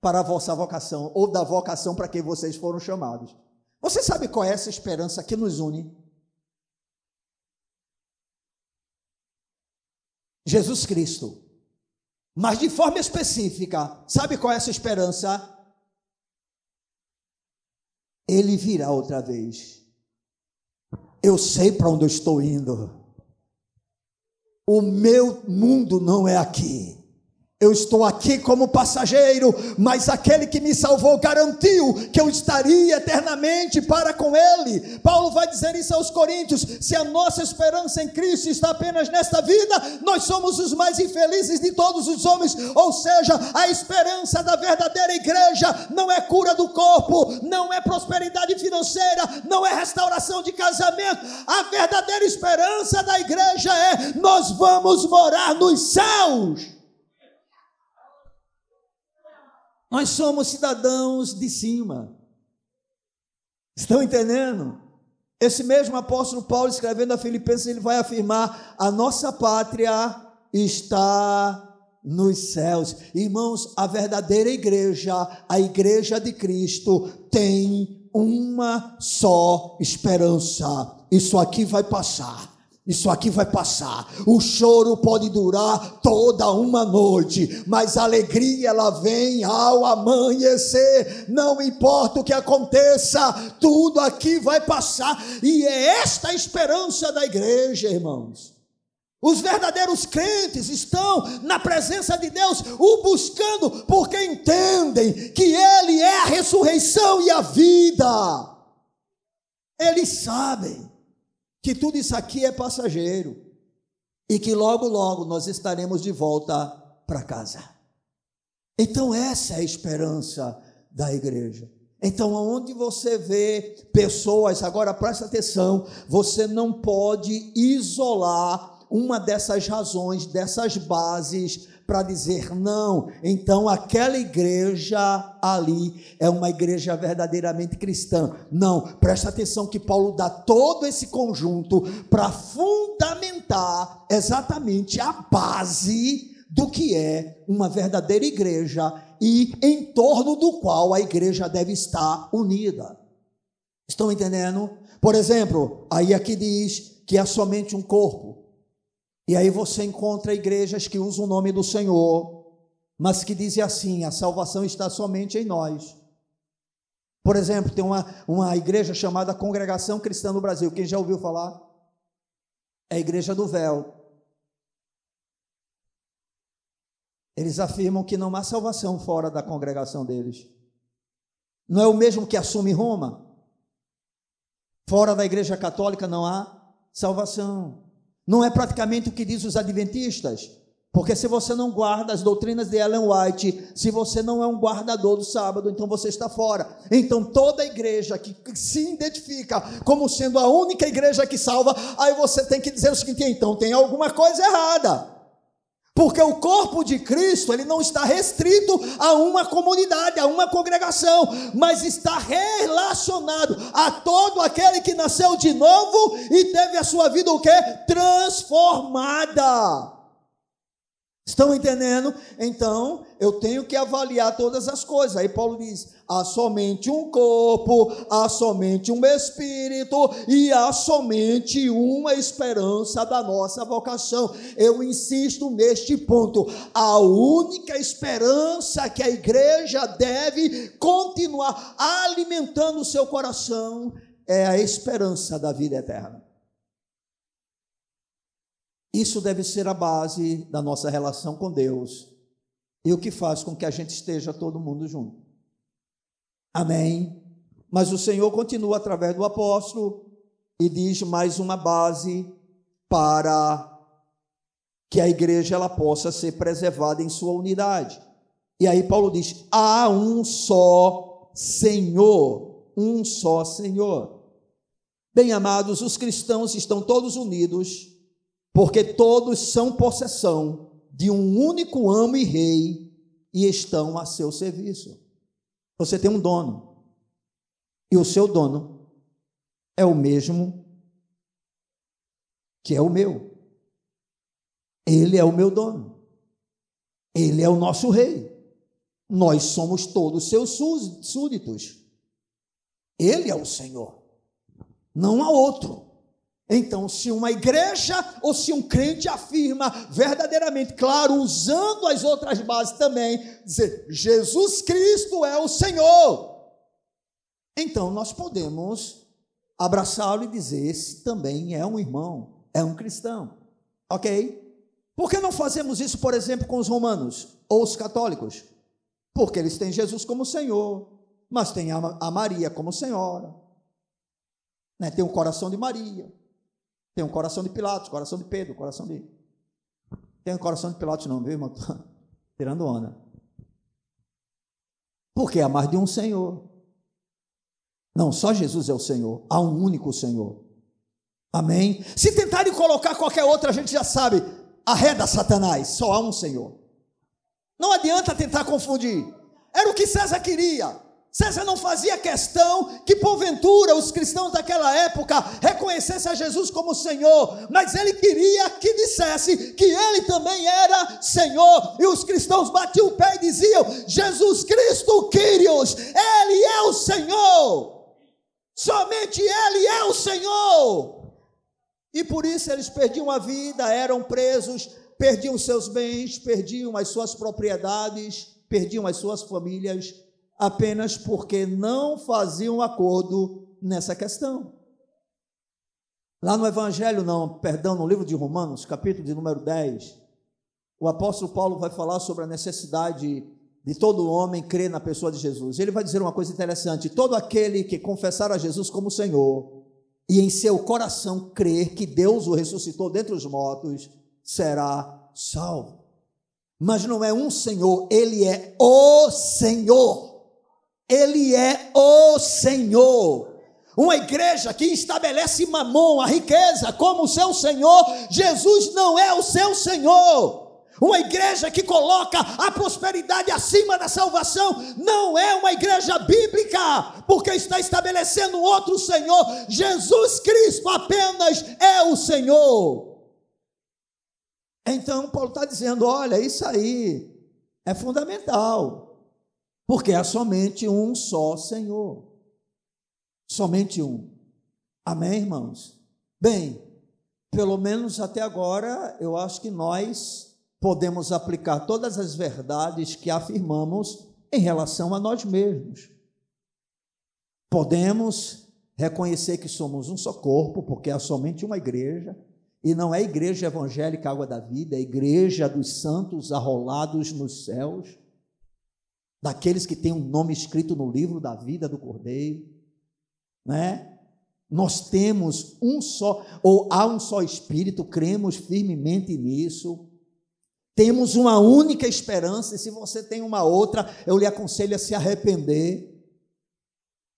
para a vossa vocação, ou da vocação para quem vocês foram chamados. Você sabe qual é essa esperança que nos une? Jesus Cristo. Mas de forma específica, sabe qual é essa esperança? Ele virá outra vez. Eu sei para onde eu estou indo. O meu mundo não é aqui. Eu estou aqui como passageiro, mas aquele que me salvou garantiu que eu estaria eternamente para com ele. Paulo vai dizer isso aos Coríntios: se a nossa esperança em Cristo está apenas nesta vida, nós somos os mais infelizes de todos os homens. Ou seja, a esperança da verdadeira igreja não é cura do corpo, não é prosperidade financeira, não é restauração de casamento. A verdadeira esperança da igreja é: nós vamos morar nos céus. Nós somos cidadãos de cima. Estão entendendo? Esse mesmo apóstolo Paulo, escrevendo a Filipenses, ele vai afirmar: a nossa pátria está nos céus. Irmãos, a verdadeira igreja, a igreja de Cristo, tem uma só esperança. Isso aqui vai passar. Isso aqui vai passar. O choro pode durar toda uma noite, mas a alegria ela vem ao amanhecer. Não importa o que aconteça, tudo aqui vai passar. E é esta a esperança da igreja, irmãos. Os verdadeiros crentes estão na presença de Deus, o buscando, porque entendem que Ele é a ressurreição e a vida. Eles sabem que tudo isso aqui é passageiro e que logo, logo nós estaremos de volta para casa. Então, essa é a esperança da igreja. Então, onde você vê pessoas, agora presta atenção, você não pode isolar uma dessas razões, dessas bases para dizer não, então aquela igreja ali é uma igreja verdadeiramente cristã. Não, presta atenção que Paulo dá todo esse conjunto para fundamentar exatamente a base do que é uma verdadeira igreja e em torno do qual a igreja deve estar unida. Estão entendendo? Por exemplo, aí aqui diz que é somente um corpo. E aí você encontra igrejas que usam o nome do Senhor, mas que dizem assim: a salvação está somente em nós. Por exemplo, tem uma, uma igreja chamada Congregação Cristã no Brasil. Quem já ouviu falar? É a Igreja do Véu. Eles afirmam que não há salvação fora da congregação deles. Não é o mesmo que assume Roma? Fora da Igreja Católica não há salvação. Não é praticamente o que diz os adventistas. Porque se você não guarda as doutrinas de Ellen White, se você não é um guardador do sábado, então você está fora. Então toda igreja que se identifica como sendo a única igreja que salva, aí você tem que dizer o seguinte: então tem alguma coisa errada. Porque o corpo de Cristo, ele não está restrito a uma comunidade, a uma congregação, mas está relacionado a todo aquele que nasceu de novo e teve a sua vida o quê? Transformada. Estão entendendo? Então, eu tenho que avaliar todas as coisas. Aí Paulo diz: há somente um corpo, há somente um espírito e há somente uma esperança da nossa vocação. Eu insisto neste ponto. A única esperança que a igreja deve continuar alimentando o seu coração é a esperança da vida eterna. Isso deve ser a base da nossa relação com Deus e o que faz com que a gente esteja todo mundo junto. Amém? Mas o Senhor continua através do apóstolo e diz mais uma base para que a igreja ela possa ser preservada em sua unidade. E aí Paulo diz: há um só Senhor, um só Senhor. Bem amados, os cristãos estão todos unidos porque todos são possessão de um único amo e rei e estão a seu serviço. Você tem um dono, e o seu dono é o mesmo que é o meu. Ele é o meu dono. Ele é o nosso rei. Nós somos todos seus súditos. Ele é o Senhor. Não há outro. Então, se uma igreja ou se um crente afirma verdadeiramente, claro, usando as outras bases também, dizer Jesus Cristo é o Senhor, então nós podemos abraçá-lo e dizer: esse também é um irmão, é um cristão, ok? Por que não fazemos isso, por exemplo, com os romanos ou os católicos? Porque eles têm Jesus como Senhor, mas têm a Maria como Senhora, né? tem o coração de Maria tem um coração de Pilatos, coração de Pedro, coração de. Tem um coração de Pilatos, não, viu, irmão? Tirando onda. Porque há mais de um Senhor. Não, só Jesus é o Senhor. Há um único Senhor. Amém? Se tentarem colocar qualquer outra, a gente já sabe. Arreda Satanás. Só há um Senhor. Não adianta tentar confundir. Era o que César queria. César não fazia questão que, porventura, os cristãos daquela época reconhecessem a Jesus como Senhor, mas ele queria que dissesse que ele também era Senhor, e os cristãos batiam o pé e diziam: Jesus Cristo, Quírios, Ele é o Senhor, somente Ele é o Senhor, e por isso eles perdiam a vida, eram presos, perdiam seus bens, perdiam as suas propriedades, perdiam as suas famílias apenas porque não faziam acordo nessa questão. Lá no Evangelho, não, perdão, no livro de Romanos, capítulo de número 10, o apóstolo Paulo vai falar sobre a necessidade de todo homem crer na pessoa de Jesus. Ele vai dizer uma coisa interessante: todo aquele que confessar a Jesus como Senhor e em seu coração crer que Deus o ressuscitou dentre os mortos, será salvo. Mas não é um Senhor, ele é o Senhor. Ele é o Senhor. Uma igreja que estabelece mamon, a riqueza, como seu Senhor, Jesus não é o seu Senhor. Uma igreja que coloca a prosperidade acima da salvação não é uma igreja bíblica, porque está estabelecendo outro Senhor. Jesus Cristo apenas é o Senhor. Então, Paulo está dizendo: olha, isso aí é fundamental. Porque há somente um só Senhor. Somente um. Amém, irmãos? Bem, pelo menos até agora, eu acho que nós podemos aplicar todas as verdades que afirmamos em relação a nós mesmos. Podemos reconhecer que somos um só corpo, porque há somente uma igreja, e não é igreja evangélica Água da Vida, é igreja dos santos arrolados nos céus daqueles que têm um nome escrito no livro da vida do Cordeiro, né? Nós temos um só, ou há um só Espírito, cremos firmemente nisso. Temos uma única esperança, e se você tem uma outra, eu lhe aconselho a se arrepender,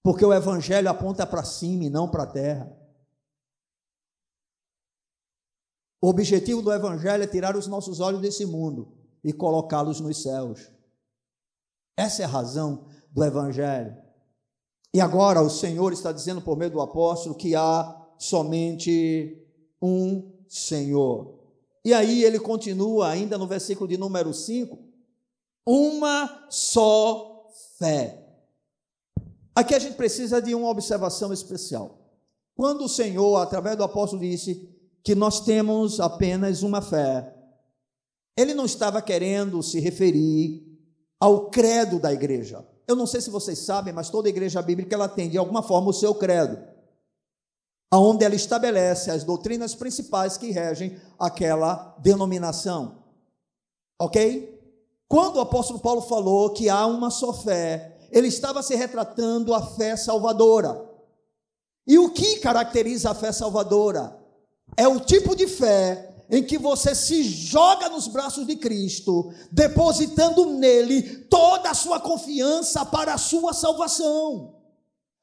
porque o Evangelho aponta para cima e não para a terra. O objetivo do Evangelho é tirar os nossos olhos desse mundo e colocá-los nos céus. Essa é a razão do Evangelho. E agora o Senhor está dizendo por meio do apóstolo que há somente um Senhor. E aí ele continua ainda no versículo de número 5, uma só fé. Aqui a gente precisa de uma observação especial. Quando o Senhor, através do apóstolo, disse que nós temos apenas uma fé, ele não estava querendo se referir ao credo da igreja. Eu não sei se vocês sabem, mas toda igreja bíblica ela tem de alguma forma o seu credo onde ela estabelece as doutrinas principais que regem aquela denominação. Ok? Quando o apóstolo Paulo falou que há uma só fé, ele estava se retratando a fé salvadora. E o que caracteriza a fé salvadora? É o tipo de fé em que você se joga nos braços de Cristo, depositando nele toda a sua confiança para a sua salvação.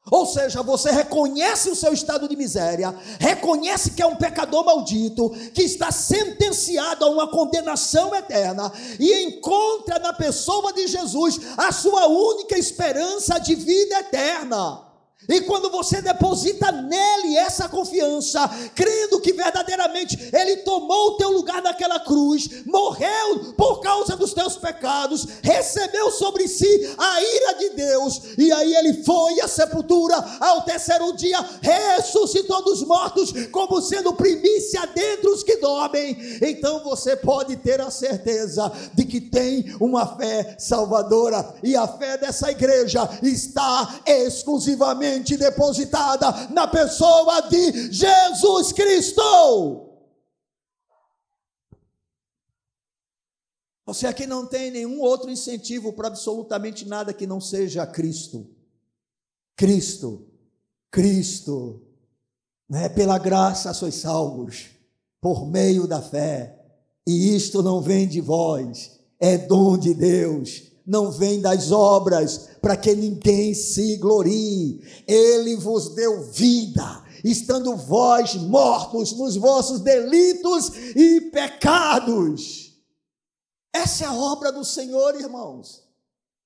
Ou seja, você reconhece o seu estado de miséria, reconhece que é um pecador maldito, que está sentenciado a uma condenação eterna, e encontra na pessoa de Jesus a sua única esperança de vida eterna. E quando você deposita nele essa confiança, crendo que verdadeiramente ele tomou o teu lugar naquela cruz, morreu por causa dos teus pecados, recebeu sobre si a ira de Deus, e aí ele foi à sepultura, ao terceiro dia ressuscitou dos mortos, como sendo primícia dentre os que dormem. Então você pode ter a certeza de que tem uma fé salvadora, e a fé dessa igreja está exclusivamente depositada na pessoa de Jesus Cristo. Você aqui não tem nenhum outro incentivo para absolutamente nada que não seja Cristo. Cristo, Cristo, né? pela graça sois salvos, por meio da fé, e isto não vem de vós, é dom de Deus não vem das obras, para que ninguém se glorie. Ele vos deu vida, estando vós mortos nos vossos delitos e pecados. Essa é a obra do Senhor, irmãos.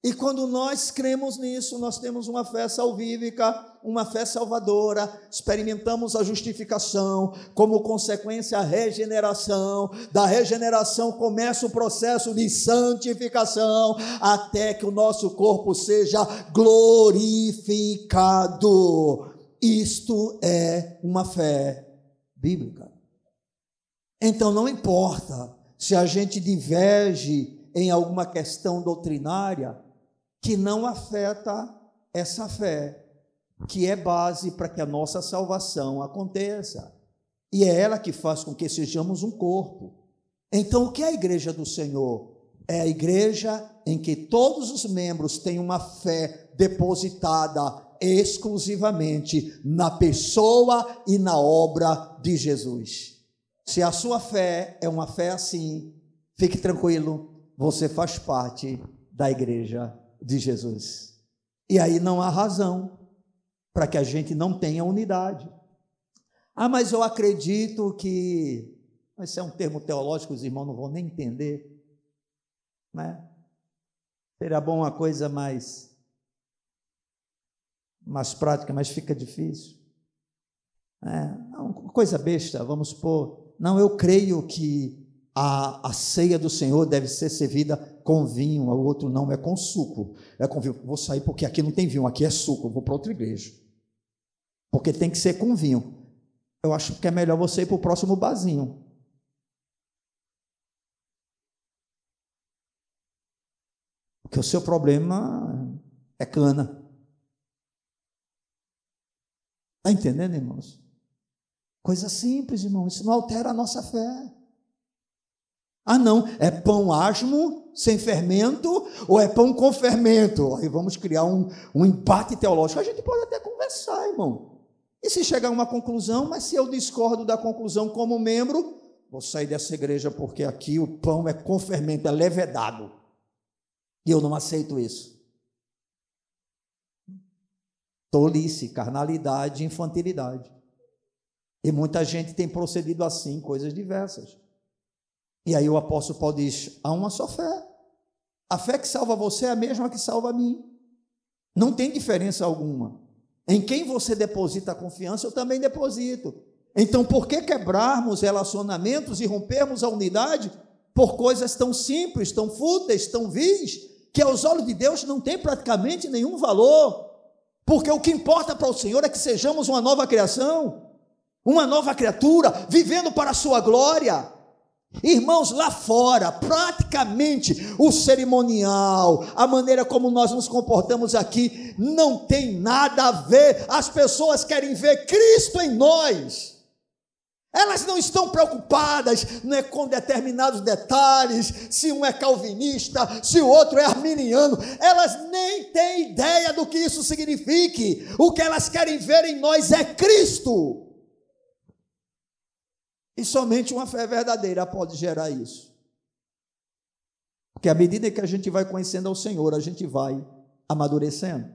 E quando nós cremos nisso, nós temos uma fé salvífica, uma fé salvadora, experimentamos a justificação, como consequência a regeneração, da regeneração começa o processo de santificação, até que o nosso corpo seja glorificado. Isto é uma fé bíblica. Então não importa se a gente diverge em alguma questão doutrinária, que não afeta essa fé, que é base para que a nossa salvação aconteça. E é ela que faz com que sejamos um corpo. Então, o que é a igreja do Senhor? É a igreja em que todos os membros têm uma fé depositada exclusivamente na pessoa e na obra de Jesus. Se a sua fé é uma fé assim, fique tranquilo, você faz parte da igreja de Jesus. E aí não há razão para que a gente não tenha unidade. Ah, mas eu acredito que. Esse é um termo teológico, os irmãos não vão nem entender. Né? Seria bom uma coisa mais, mais prática, mas fica difícil. É, uma coisa besta, vamos supor. Não, eu creio que a, a ceia do Senhor deve ser servida com vinho, o outro não, é com suco. É com vinho. Vou sair porque aqui não tem vinho, aqui é suco, vou para outra igreja. Porque tem que ser com vinho. Eu acho que é melhor você ir para o próximo barzinho. Porque o seu problema é cana. Está entendendo, irmãos? Coisa simples, irmão. Isso não altera a nossa fé. Ah, não, é pão asmo, sem fermento, ou é pão com fermento? Aí vamos criar um, um empate teológico. A gente pode até conversar, irmão. E se chegar a uma conclusão, mas se eu discordo da conclusão como membro, vou sair dessa igreja porque aqui o pão é com fermento, é levedado. E eu não aceito isso. Tolice, carnalidade, infantilidade. E muita gente tem procedido assim, coisas diversas. E aí o apóstolo Paulo diz: há uma só fé. A fé que salva você é a mesma que salva a mim. Não tem diferença alguma. Em quem você deposita a confiança, eu também deposito. Então, por que quebrarmos relacionamentos e rompermos a unidade por coisas tão simples, tão fúteis, tão vis, que aos olhos de Deus não tem praticamente nenhum valor? Porque o que importa para o Senhor é que sejamos uma nova criação, uma nova criatura, vivendo para a sua glória. Irmãos, lá fora, praticamente o cerimonial, a maneira como nós nos comportamos aqui, não tem nada a ver. As pessoas querem ver Cristo em nós. Elas não estão preocupadas né, com determinados detalhes, se um é calvinista, se o outro é arminiano. Elas nem têm ideia do que isso signifique. O que elas querem ver em nós é Cristo. E somente uma fé verdadeira pode gerar isso. Porque à medida que a gente vai conhecendo ao Senhor, a gente vai amadurecendo.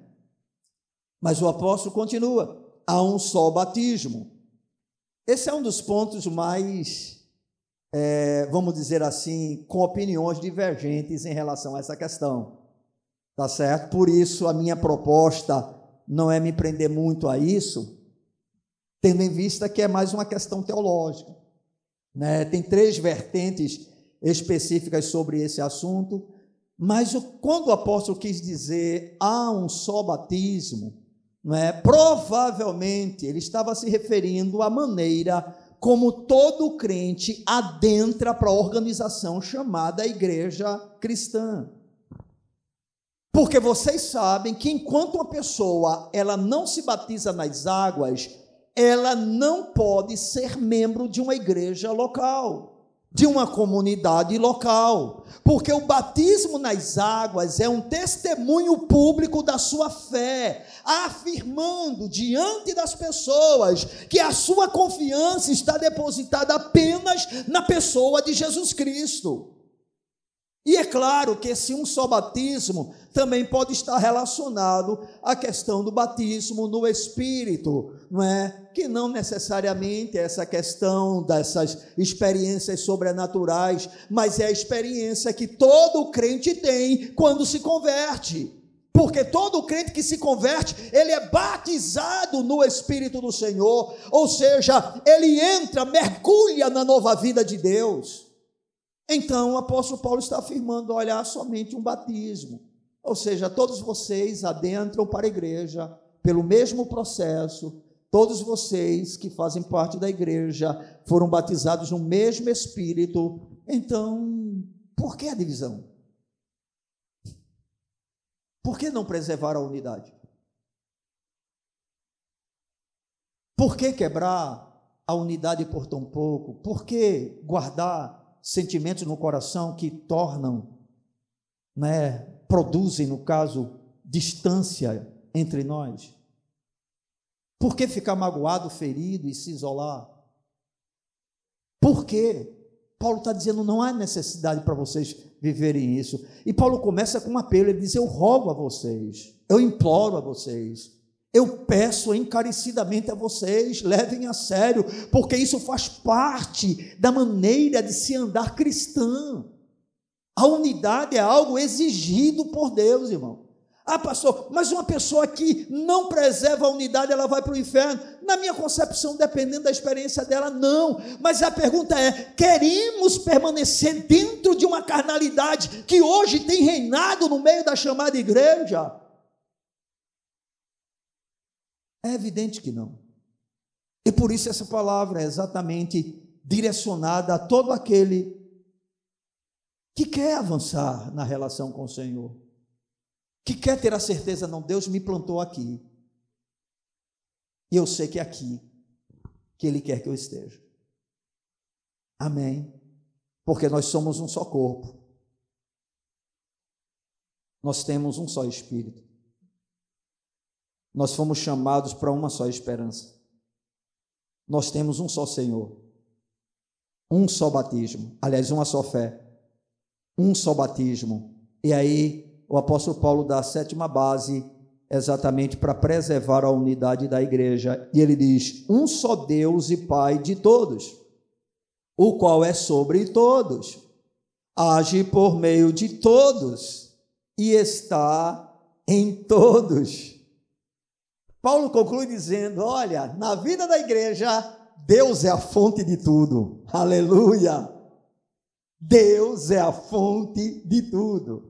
Mas o apóstolo continua: há um só batismo. Esse é um dos pontos mais, é, vamos dizer assim, com opiniões divergentes em relação a essa questão. Tá certo? Por isso, a minha proposta não é me prender muito a isso, tendo em vista que é mais uma questão teológica. Né? Tem três vertentes específicas sobre esse assunto, mas quando o apóstolo quis dizer há um só batismo, não é? provavelmente ele estava se referindo à maneira como todo crente adentra para a organização chamada Igreja Cristã. Porque vocês sabem que enquanto uma pessoa ela não se batiza nas águas, ela não pode ser membro de uma igreja local, de uma comunidade local, porque o batismo nas águas é um testemunho público da sua fé, afirmando diante das pessoas que a sua confiança está depositada apenas na pessoa de Jesus Cristo. E é claro que esse um só batismo também pode estar relacionado à questão do batismo no Espírito, não é? Que não necessariamente é essa questão dessas experiências sobrenaturais, mas é a experiência que todo crente tem quando se converte. Porque todo crente que se converte, ele é batizado no Espírito do Senhor, ou seja, ele entra, mergulha na nova vida de Deus. Então o apóstolo Paulo está afirmando: olha, somente um batismo. Ou seja, todos vocês adentram para a igreja pelo mesmo processo, todos vocês que fazem parte da igreja foram batizados no mesmo Espírito. Então, por que a divisão? Por que não preservar a unidade? Por que quebrar a unidade por tão pouco? Por que guardar sentimentos no coração que tornam, né, produzem, no caso, distância entre nós? Por que ficar magoado, ferido e se isolar? Por quê? Paulo está dizendo: não há necessidade para vocês viverem isso. E Paulo começa com um apelo: ele diz, Eu rogo a vocês, eu imploro a vocês, eu peço encarecidamente a vocês, levem a sério, porque isso faz parte da maneira de se andar cristã. A unidade é algo exigido por Deus, irmão. Ah, pastor, mas uma pessoa que não preserva a unidade, ela vai para o inferno. Na minha concepção, dependendo da experiência dela, não. Mas a pergunta é: queremos permanecer dentro de uma carnalidade que hoje tem reinado no meio da chamada igreja? É evidente que não. E por isso essa palavra é exatamente direcionada a todo aquele que quer avançar na relação com o Senhor, que quer ter a certeza, não, Deus me plantou aqui. E eu sei que é aqui que Ele quer que eu esteja. Amém. Porque nós somos um só corpo. Nós temos um só espírito. Nós fomos chamados para uma só esperança. Nós temos um só Senhor. Um só batismo. Aliás, uma só fé. Um só batismo. E aí, o apóstolo Paulo dá a sétima base exatamente para preservar a unidade da igreja. E ele diz: um só Deus e Pai de todos, o qual é sobre todos, age por meio de todos e está em todos. Paulo conclui dizendo: olha, na vida da igreja, Deus é a fonte de tudo. Aleluia! Deus é a fonte de tudo.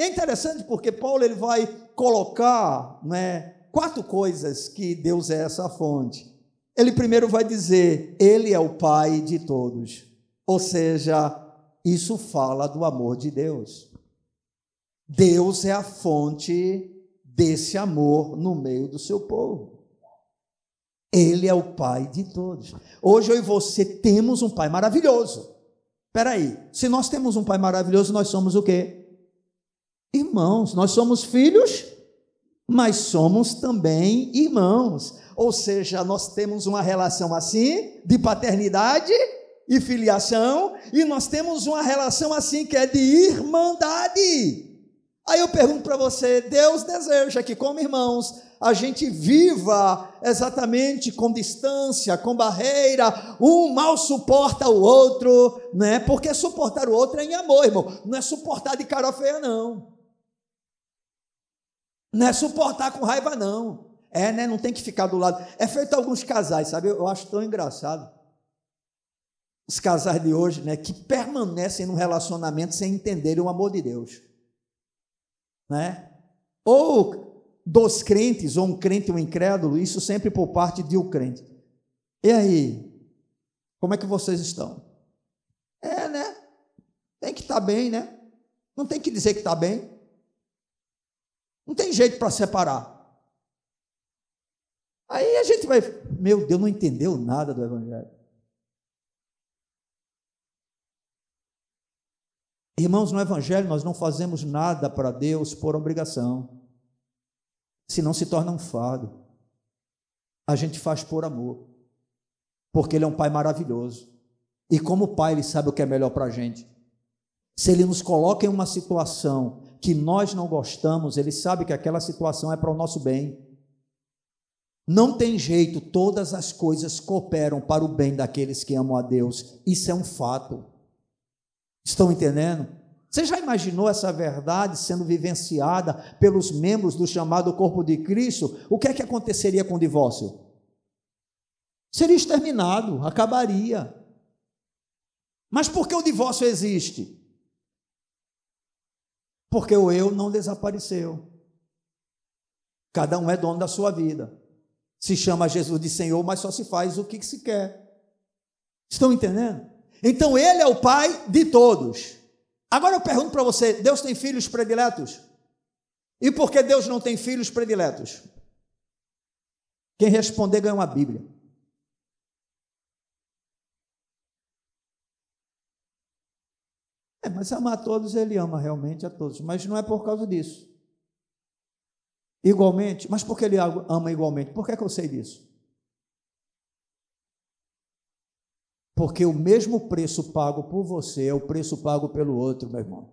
É interessante porque Paulo ele vai colocar né, quatro coisas que Deus é essa fonte. Ele primeiro vai dizer, Ele é o Pai de todos. Ou seja, isso fala do amor de Deus. Deus é a fonte desse amor no meio do seu povo. Ele é o Pai de todos. Hoje eu e você temos um Pai maravilhoso. Espera aí, se nós temos um Pai maravilhoso, nós somos o quê? Irmãos, nós somos filhos, mas somos também irmãos. Ou seja, nós temos uma relação assim de paternidade e filiação, e nós temos uma relação assim que é de irmandade. Aí eu pergunto para você: Deus deseja que, como irmãos, a gente viva exatamente com distância, com barreira, um mal suporta o outro, né? Porque suportar o outro é em amor, irmão, não é suportar de cara feia, não. Não é suportar com raiva, não. É, né? Não tem que ficar do lado. É feito alguns casais, sabe? Eu acho tão engraçado. Os casais de hoje, né? Que permanecem num relacionamento sem entenderem o amor de Deus. Né? Ou dos crentes, ou um crente ou um incrédulo, isso sempre por parte de um crente. E aí? Como é que vocês estão? É, né? Tem que estar tá bem, né? Não tem que dizer que está bem. Não tem jeito para separar. Aí a gente vai, meu Deus, não entendeu nada do Evangelho. Irmãos, no Evangelho nós não fazemos nada para Deus por obrigação, senão se torna um fardo. A gente faz por amor, porque Ele é um Pai maravilhoso. E como Pai, Ele sabe o que é melhor para a gente. Se Ele nos coloca em uma situação que nós não gostamos, ele sabe que aquela situação é para o nosso bem. Não tem jeito, todas as coisas cooperam para o bem daqueles que amam a Deus. Isso é um fato. Estão entendendo? Você já imaginou essa verdade sendo vivenciada pelos membros do chamado corpo de Cristo? O que é que aconteceria com o divórcio? Seria exterminado, acabaria. Mas por que o divórcio existe? Porque o eu não desapareceu. Cada um é dono da sua vida. Se chama Jesus de Senhor, mas só se faz o que se quer. Estão entendendo? Então ele é o pai de todos. Agora eu pergunto para você: Deus tem filhos prediletos? E por que Deus não tem filhos prediletos? Quem responder ganha uma Bíblia. É, mas amar a todos, ele ama realmente a todos, mas não é por causa disso. Igualmente, mas por que ele ama igualmente? Por que, é que eu sei disso? Porque o mesmo preço pago por você é o preço pago pelo outro, meu irmão.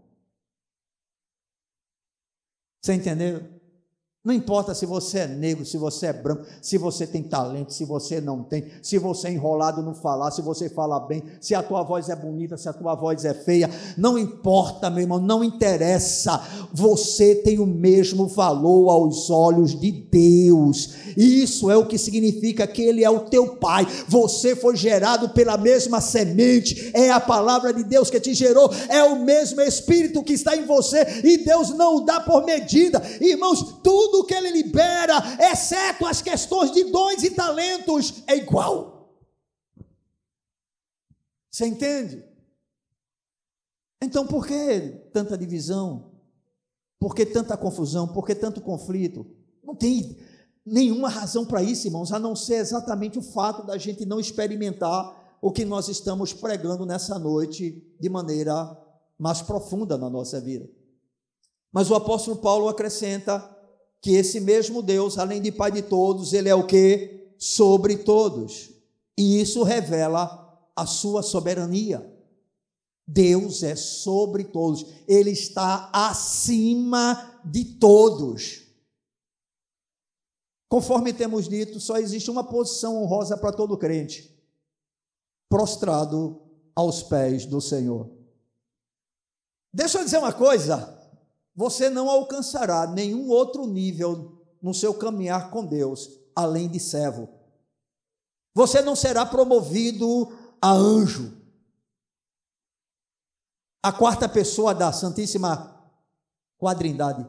Você entendeu? Não importa se você é negro, se você é branco, se você tem talento, se você não tem, se você é enrolado no falar, se você fala bem, se a tua voz é bonita, se a tua voz é feia, não importa, meu irmão, não interessa. Você tem o mesmo valor aos olhos de Deus. Isso é o que significa que Ele é o teu Pai. Você foi gerado pela mesma semente, é a palavra de Deus que te gerou, é o mesmo Espírito que está em você, e Deus não o dá por medida. Irmãos, tudo tudo que ele libera, exceto as questões de dons e talentos, é igual. Você entende? Então por que tanta divisão? Por que tanta confusão? Por que tanto conflito? Não tem nenhuma razão para isso, irmãos, a não ser exatamente o fato da gente não experimentar o que nós estamos pregando nessa noite de maneira mais profunda na nossa vida. Mas o apóstolo Paulo acrescenta que esse mesmo Deus, além de Pai de todos, ele é o que? Sobre todos. E isso revela a sua soberania. Deus é sobre todos, Ele está acima de todos. Conforme temos dito, só existe uma posição honrosa para todo crente: prostrado aos pés do Senhor. Deixa eu dizer uma coisa: você não alcançará nenhum outro nível no seu caminhar com Deus além de servo. Você não será promovido a anjo. A quarta pessoa da Santíssima Quadrindade.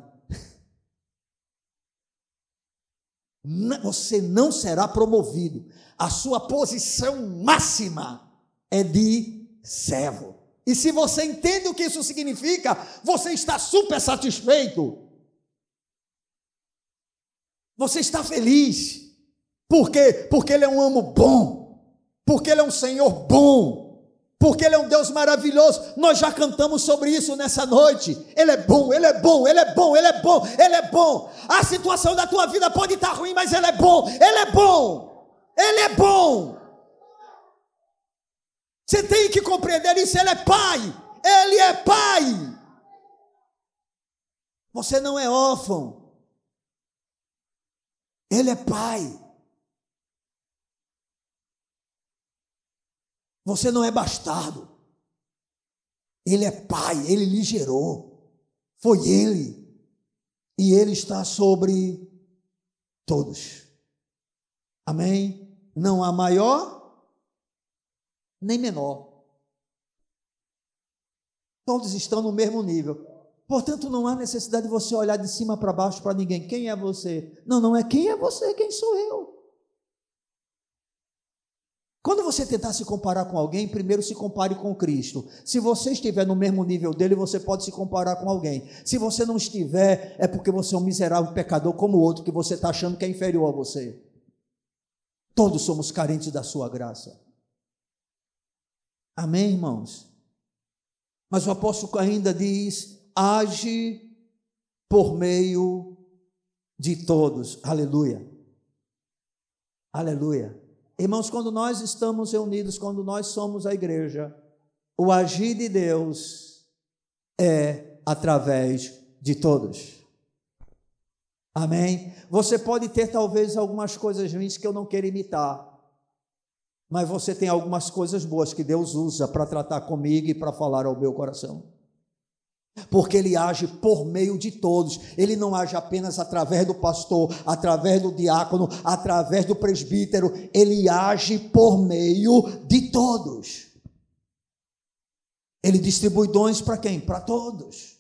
Você não será promovido. A sua posição máxima é de servo. E se você entende o que isso significa, você está super satisfeito. Você está feliz. Por quê? Porque Ele é um amo bom. Porque Ele é um Senhor bom. Porque Ele é um Deus maravilhoso. Nós já cantamos sobre isso nessa noite. Ele é bom, Ele é bom, Ele é bom, Ele é bom, Ele é bom. A situação da tua vida pode estar ruim, mas Ele é bom, Ele é bom, Ele é bom. Você tem que compreender isso. Ele é Pai, Ele é Pai. Você não é órfão. Ele é pai. Você não é bastardo. Ele é pai, ele lhe gerou. Foi ele. E ele está sobre todos. Amém? Não há maior nem menor. Todos estão no mesmo nível. Portanto, não há necessidade de você olhar de cima para baixo para ninguém. Quem é você? Não, não é quem é você, quem sou eu. Quando você tentar se comparar com alguém, primeiro se compare com Cristo. Se você estiver no mesmo nível dele, você pode se comparar com alguém. Se você não estiver, é porque você é um miserável pecador como o outro que você está achando que é inferior a você. Todos somos carentes da sua graça. Amém, irmãos? Mas o apóstolo ainda diz: age por meio de todos. Aleluia. Aleluia. Irmãos, quando nós estamos reunidos, quando nós somos a igreja, o agir de Deus é através de todos. Amém? Você pode ter talvez algumas coisas ruins que eu não quero imitar, mas você tem algumas coisas boas que Deus usa para tratar comigo e para falar ao meu coração porque ele age por meio de todos. Ele não age apenas através do pastor, através do diácono, através do presbítero, ele age por meio de todos. Ele distribui dons para quem? Para todos.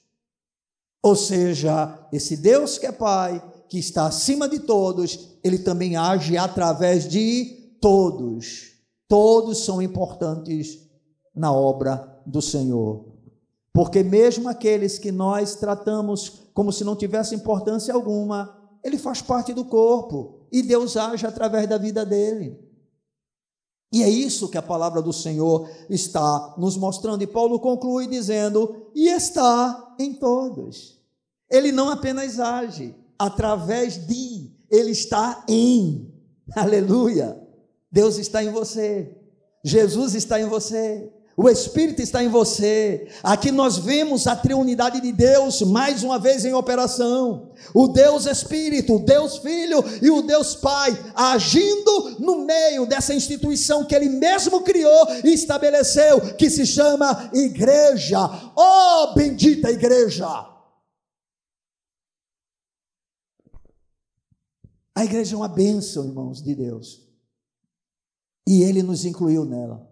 Ou seja, esse Deus que é Pai, que está acima de todos, ele também age através de todos. Todos são importantes na obra do Senhor. Porque mesmo aqueles que nós tratamos como se não tivesse importância alguma, ele faz parte do corpo e Deus age através da vida dele. E é isso que a palavra do Senhor está nos mostrando. E Paulo conclui dizendo: e está em todos. Ele não apenas age através de, ele está em. Aleluia. Deus está em você. Jesus está em você. O Espírito está em você. Aqui nós vemos a triunidade de Deus mais uma vez em operação. O Deus Espírito, o Deus Filho e o Deus Pai agindo no meio dessa instituição que ele mesmo criou e estabeleceu, que se chama igreja. Oh, bendita igreja! A igreja é uma bênção, irmãos de Deus. E ele nos incluiu nela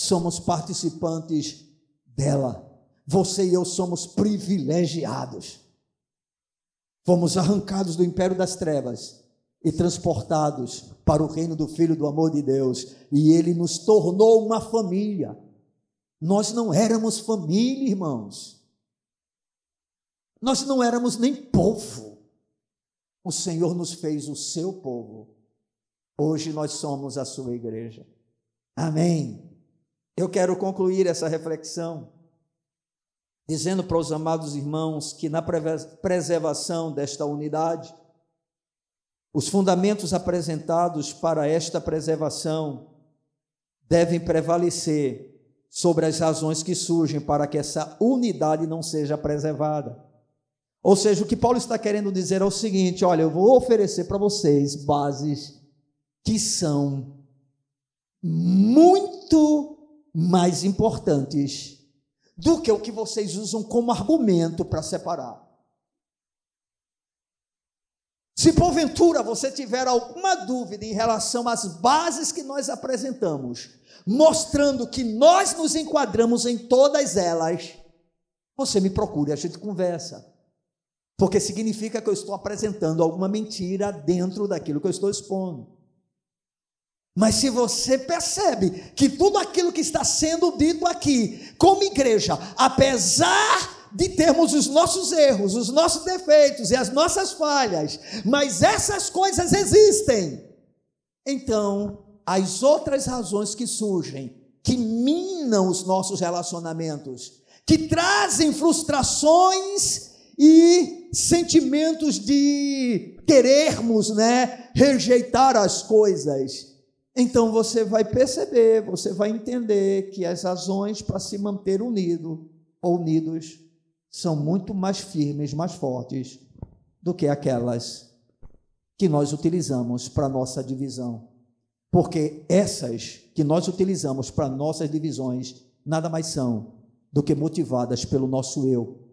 somos participantes dela. Você e eu somos privilegiados. Fomos arrancados do império das trevas e transportados para o reino do Filho do amor de Deus, e ele nos tornou uma família. Nós não éramos família, irmãos. Nós não éramos nem povo. O Senhor nos fez o seu povo. Hoje nós somos a sua igreja. Amém. Eu quero concluir essa reflexão dizendo para os amados irmãos que na preservação desta unidade, os fundamentos apresentados para esta preservação devem prevalecer sobre as razões que surgem para que essa unidade não seja preservada. Ou seja, o que Paulo está querendo dizer é o seguinte: olha, eu vou oferecer para vocês bases que são muito mais importantes do que o que vocês usam como argumento para separar. Se porventura você tiver alguma dúvida em relação às bases que nós apresentamos, mostrando que nós nos enquadramos em todas elas, você me procure, a gente conversa. Porque significa que eu estou apresentando alguma mentira dentro daquilo que eu estou expondo. Mas se você percebe que tudo aquilo que está sendo dito aqui, como igreja, apesar de termos os nossos erros, os nossos defeitos e as nossas falhas, mas essas coisas existem, então as outras razões que surgem, que minam os nossos relacionamentos, que trazem frustrações e sentimentos de querermos, né, rejeitar as coisas então você vai perceber, você vai entender que as razões para se manter unido ou unidos são muito mais firmes, mais fortes do que aquelas que nós utilizamos para nossa divisão. Porque essas que nós utilizamos para nossas divisões nada mais são do que motivadas pelo nosso eu,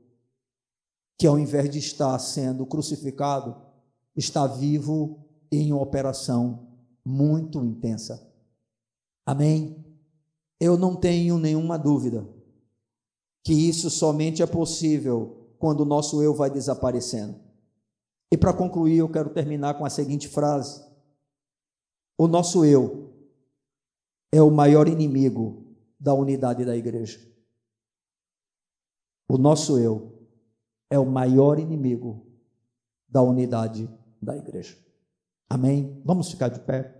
que ao invés de estar sendo crucificado, está vivo em operação muito intensa. Amém? Eu não tenho nenhuma dúvida que isso somente é possível quando o nosso eu vai desaparecendo. E para concluir, eu quero terminar com a seguinte frase: O nosso eu é o maior inimigo da unidade da igreja. O nosso eu é o maior inimigo da unidade da igreja. Amém? Vamos ficar de pé.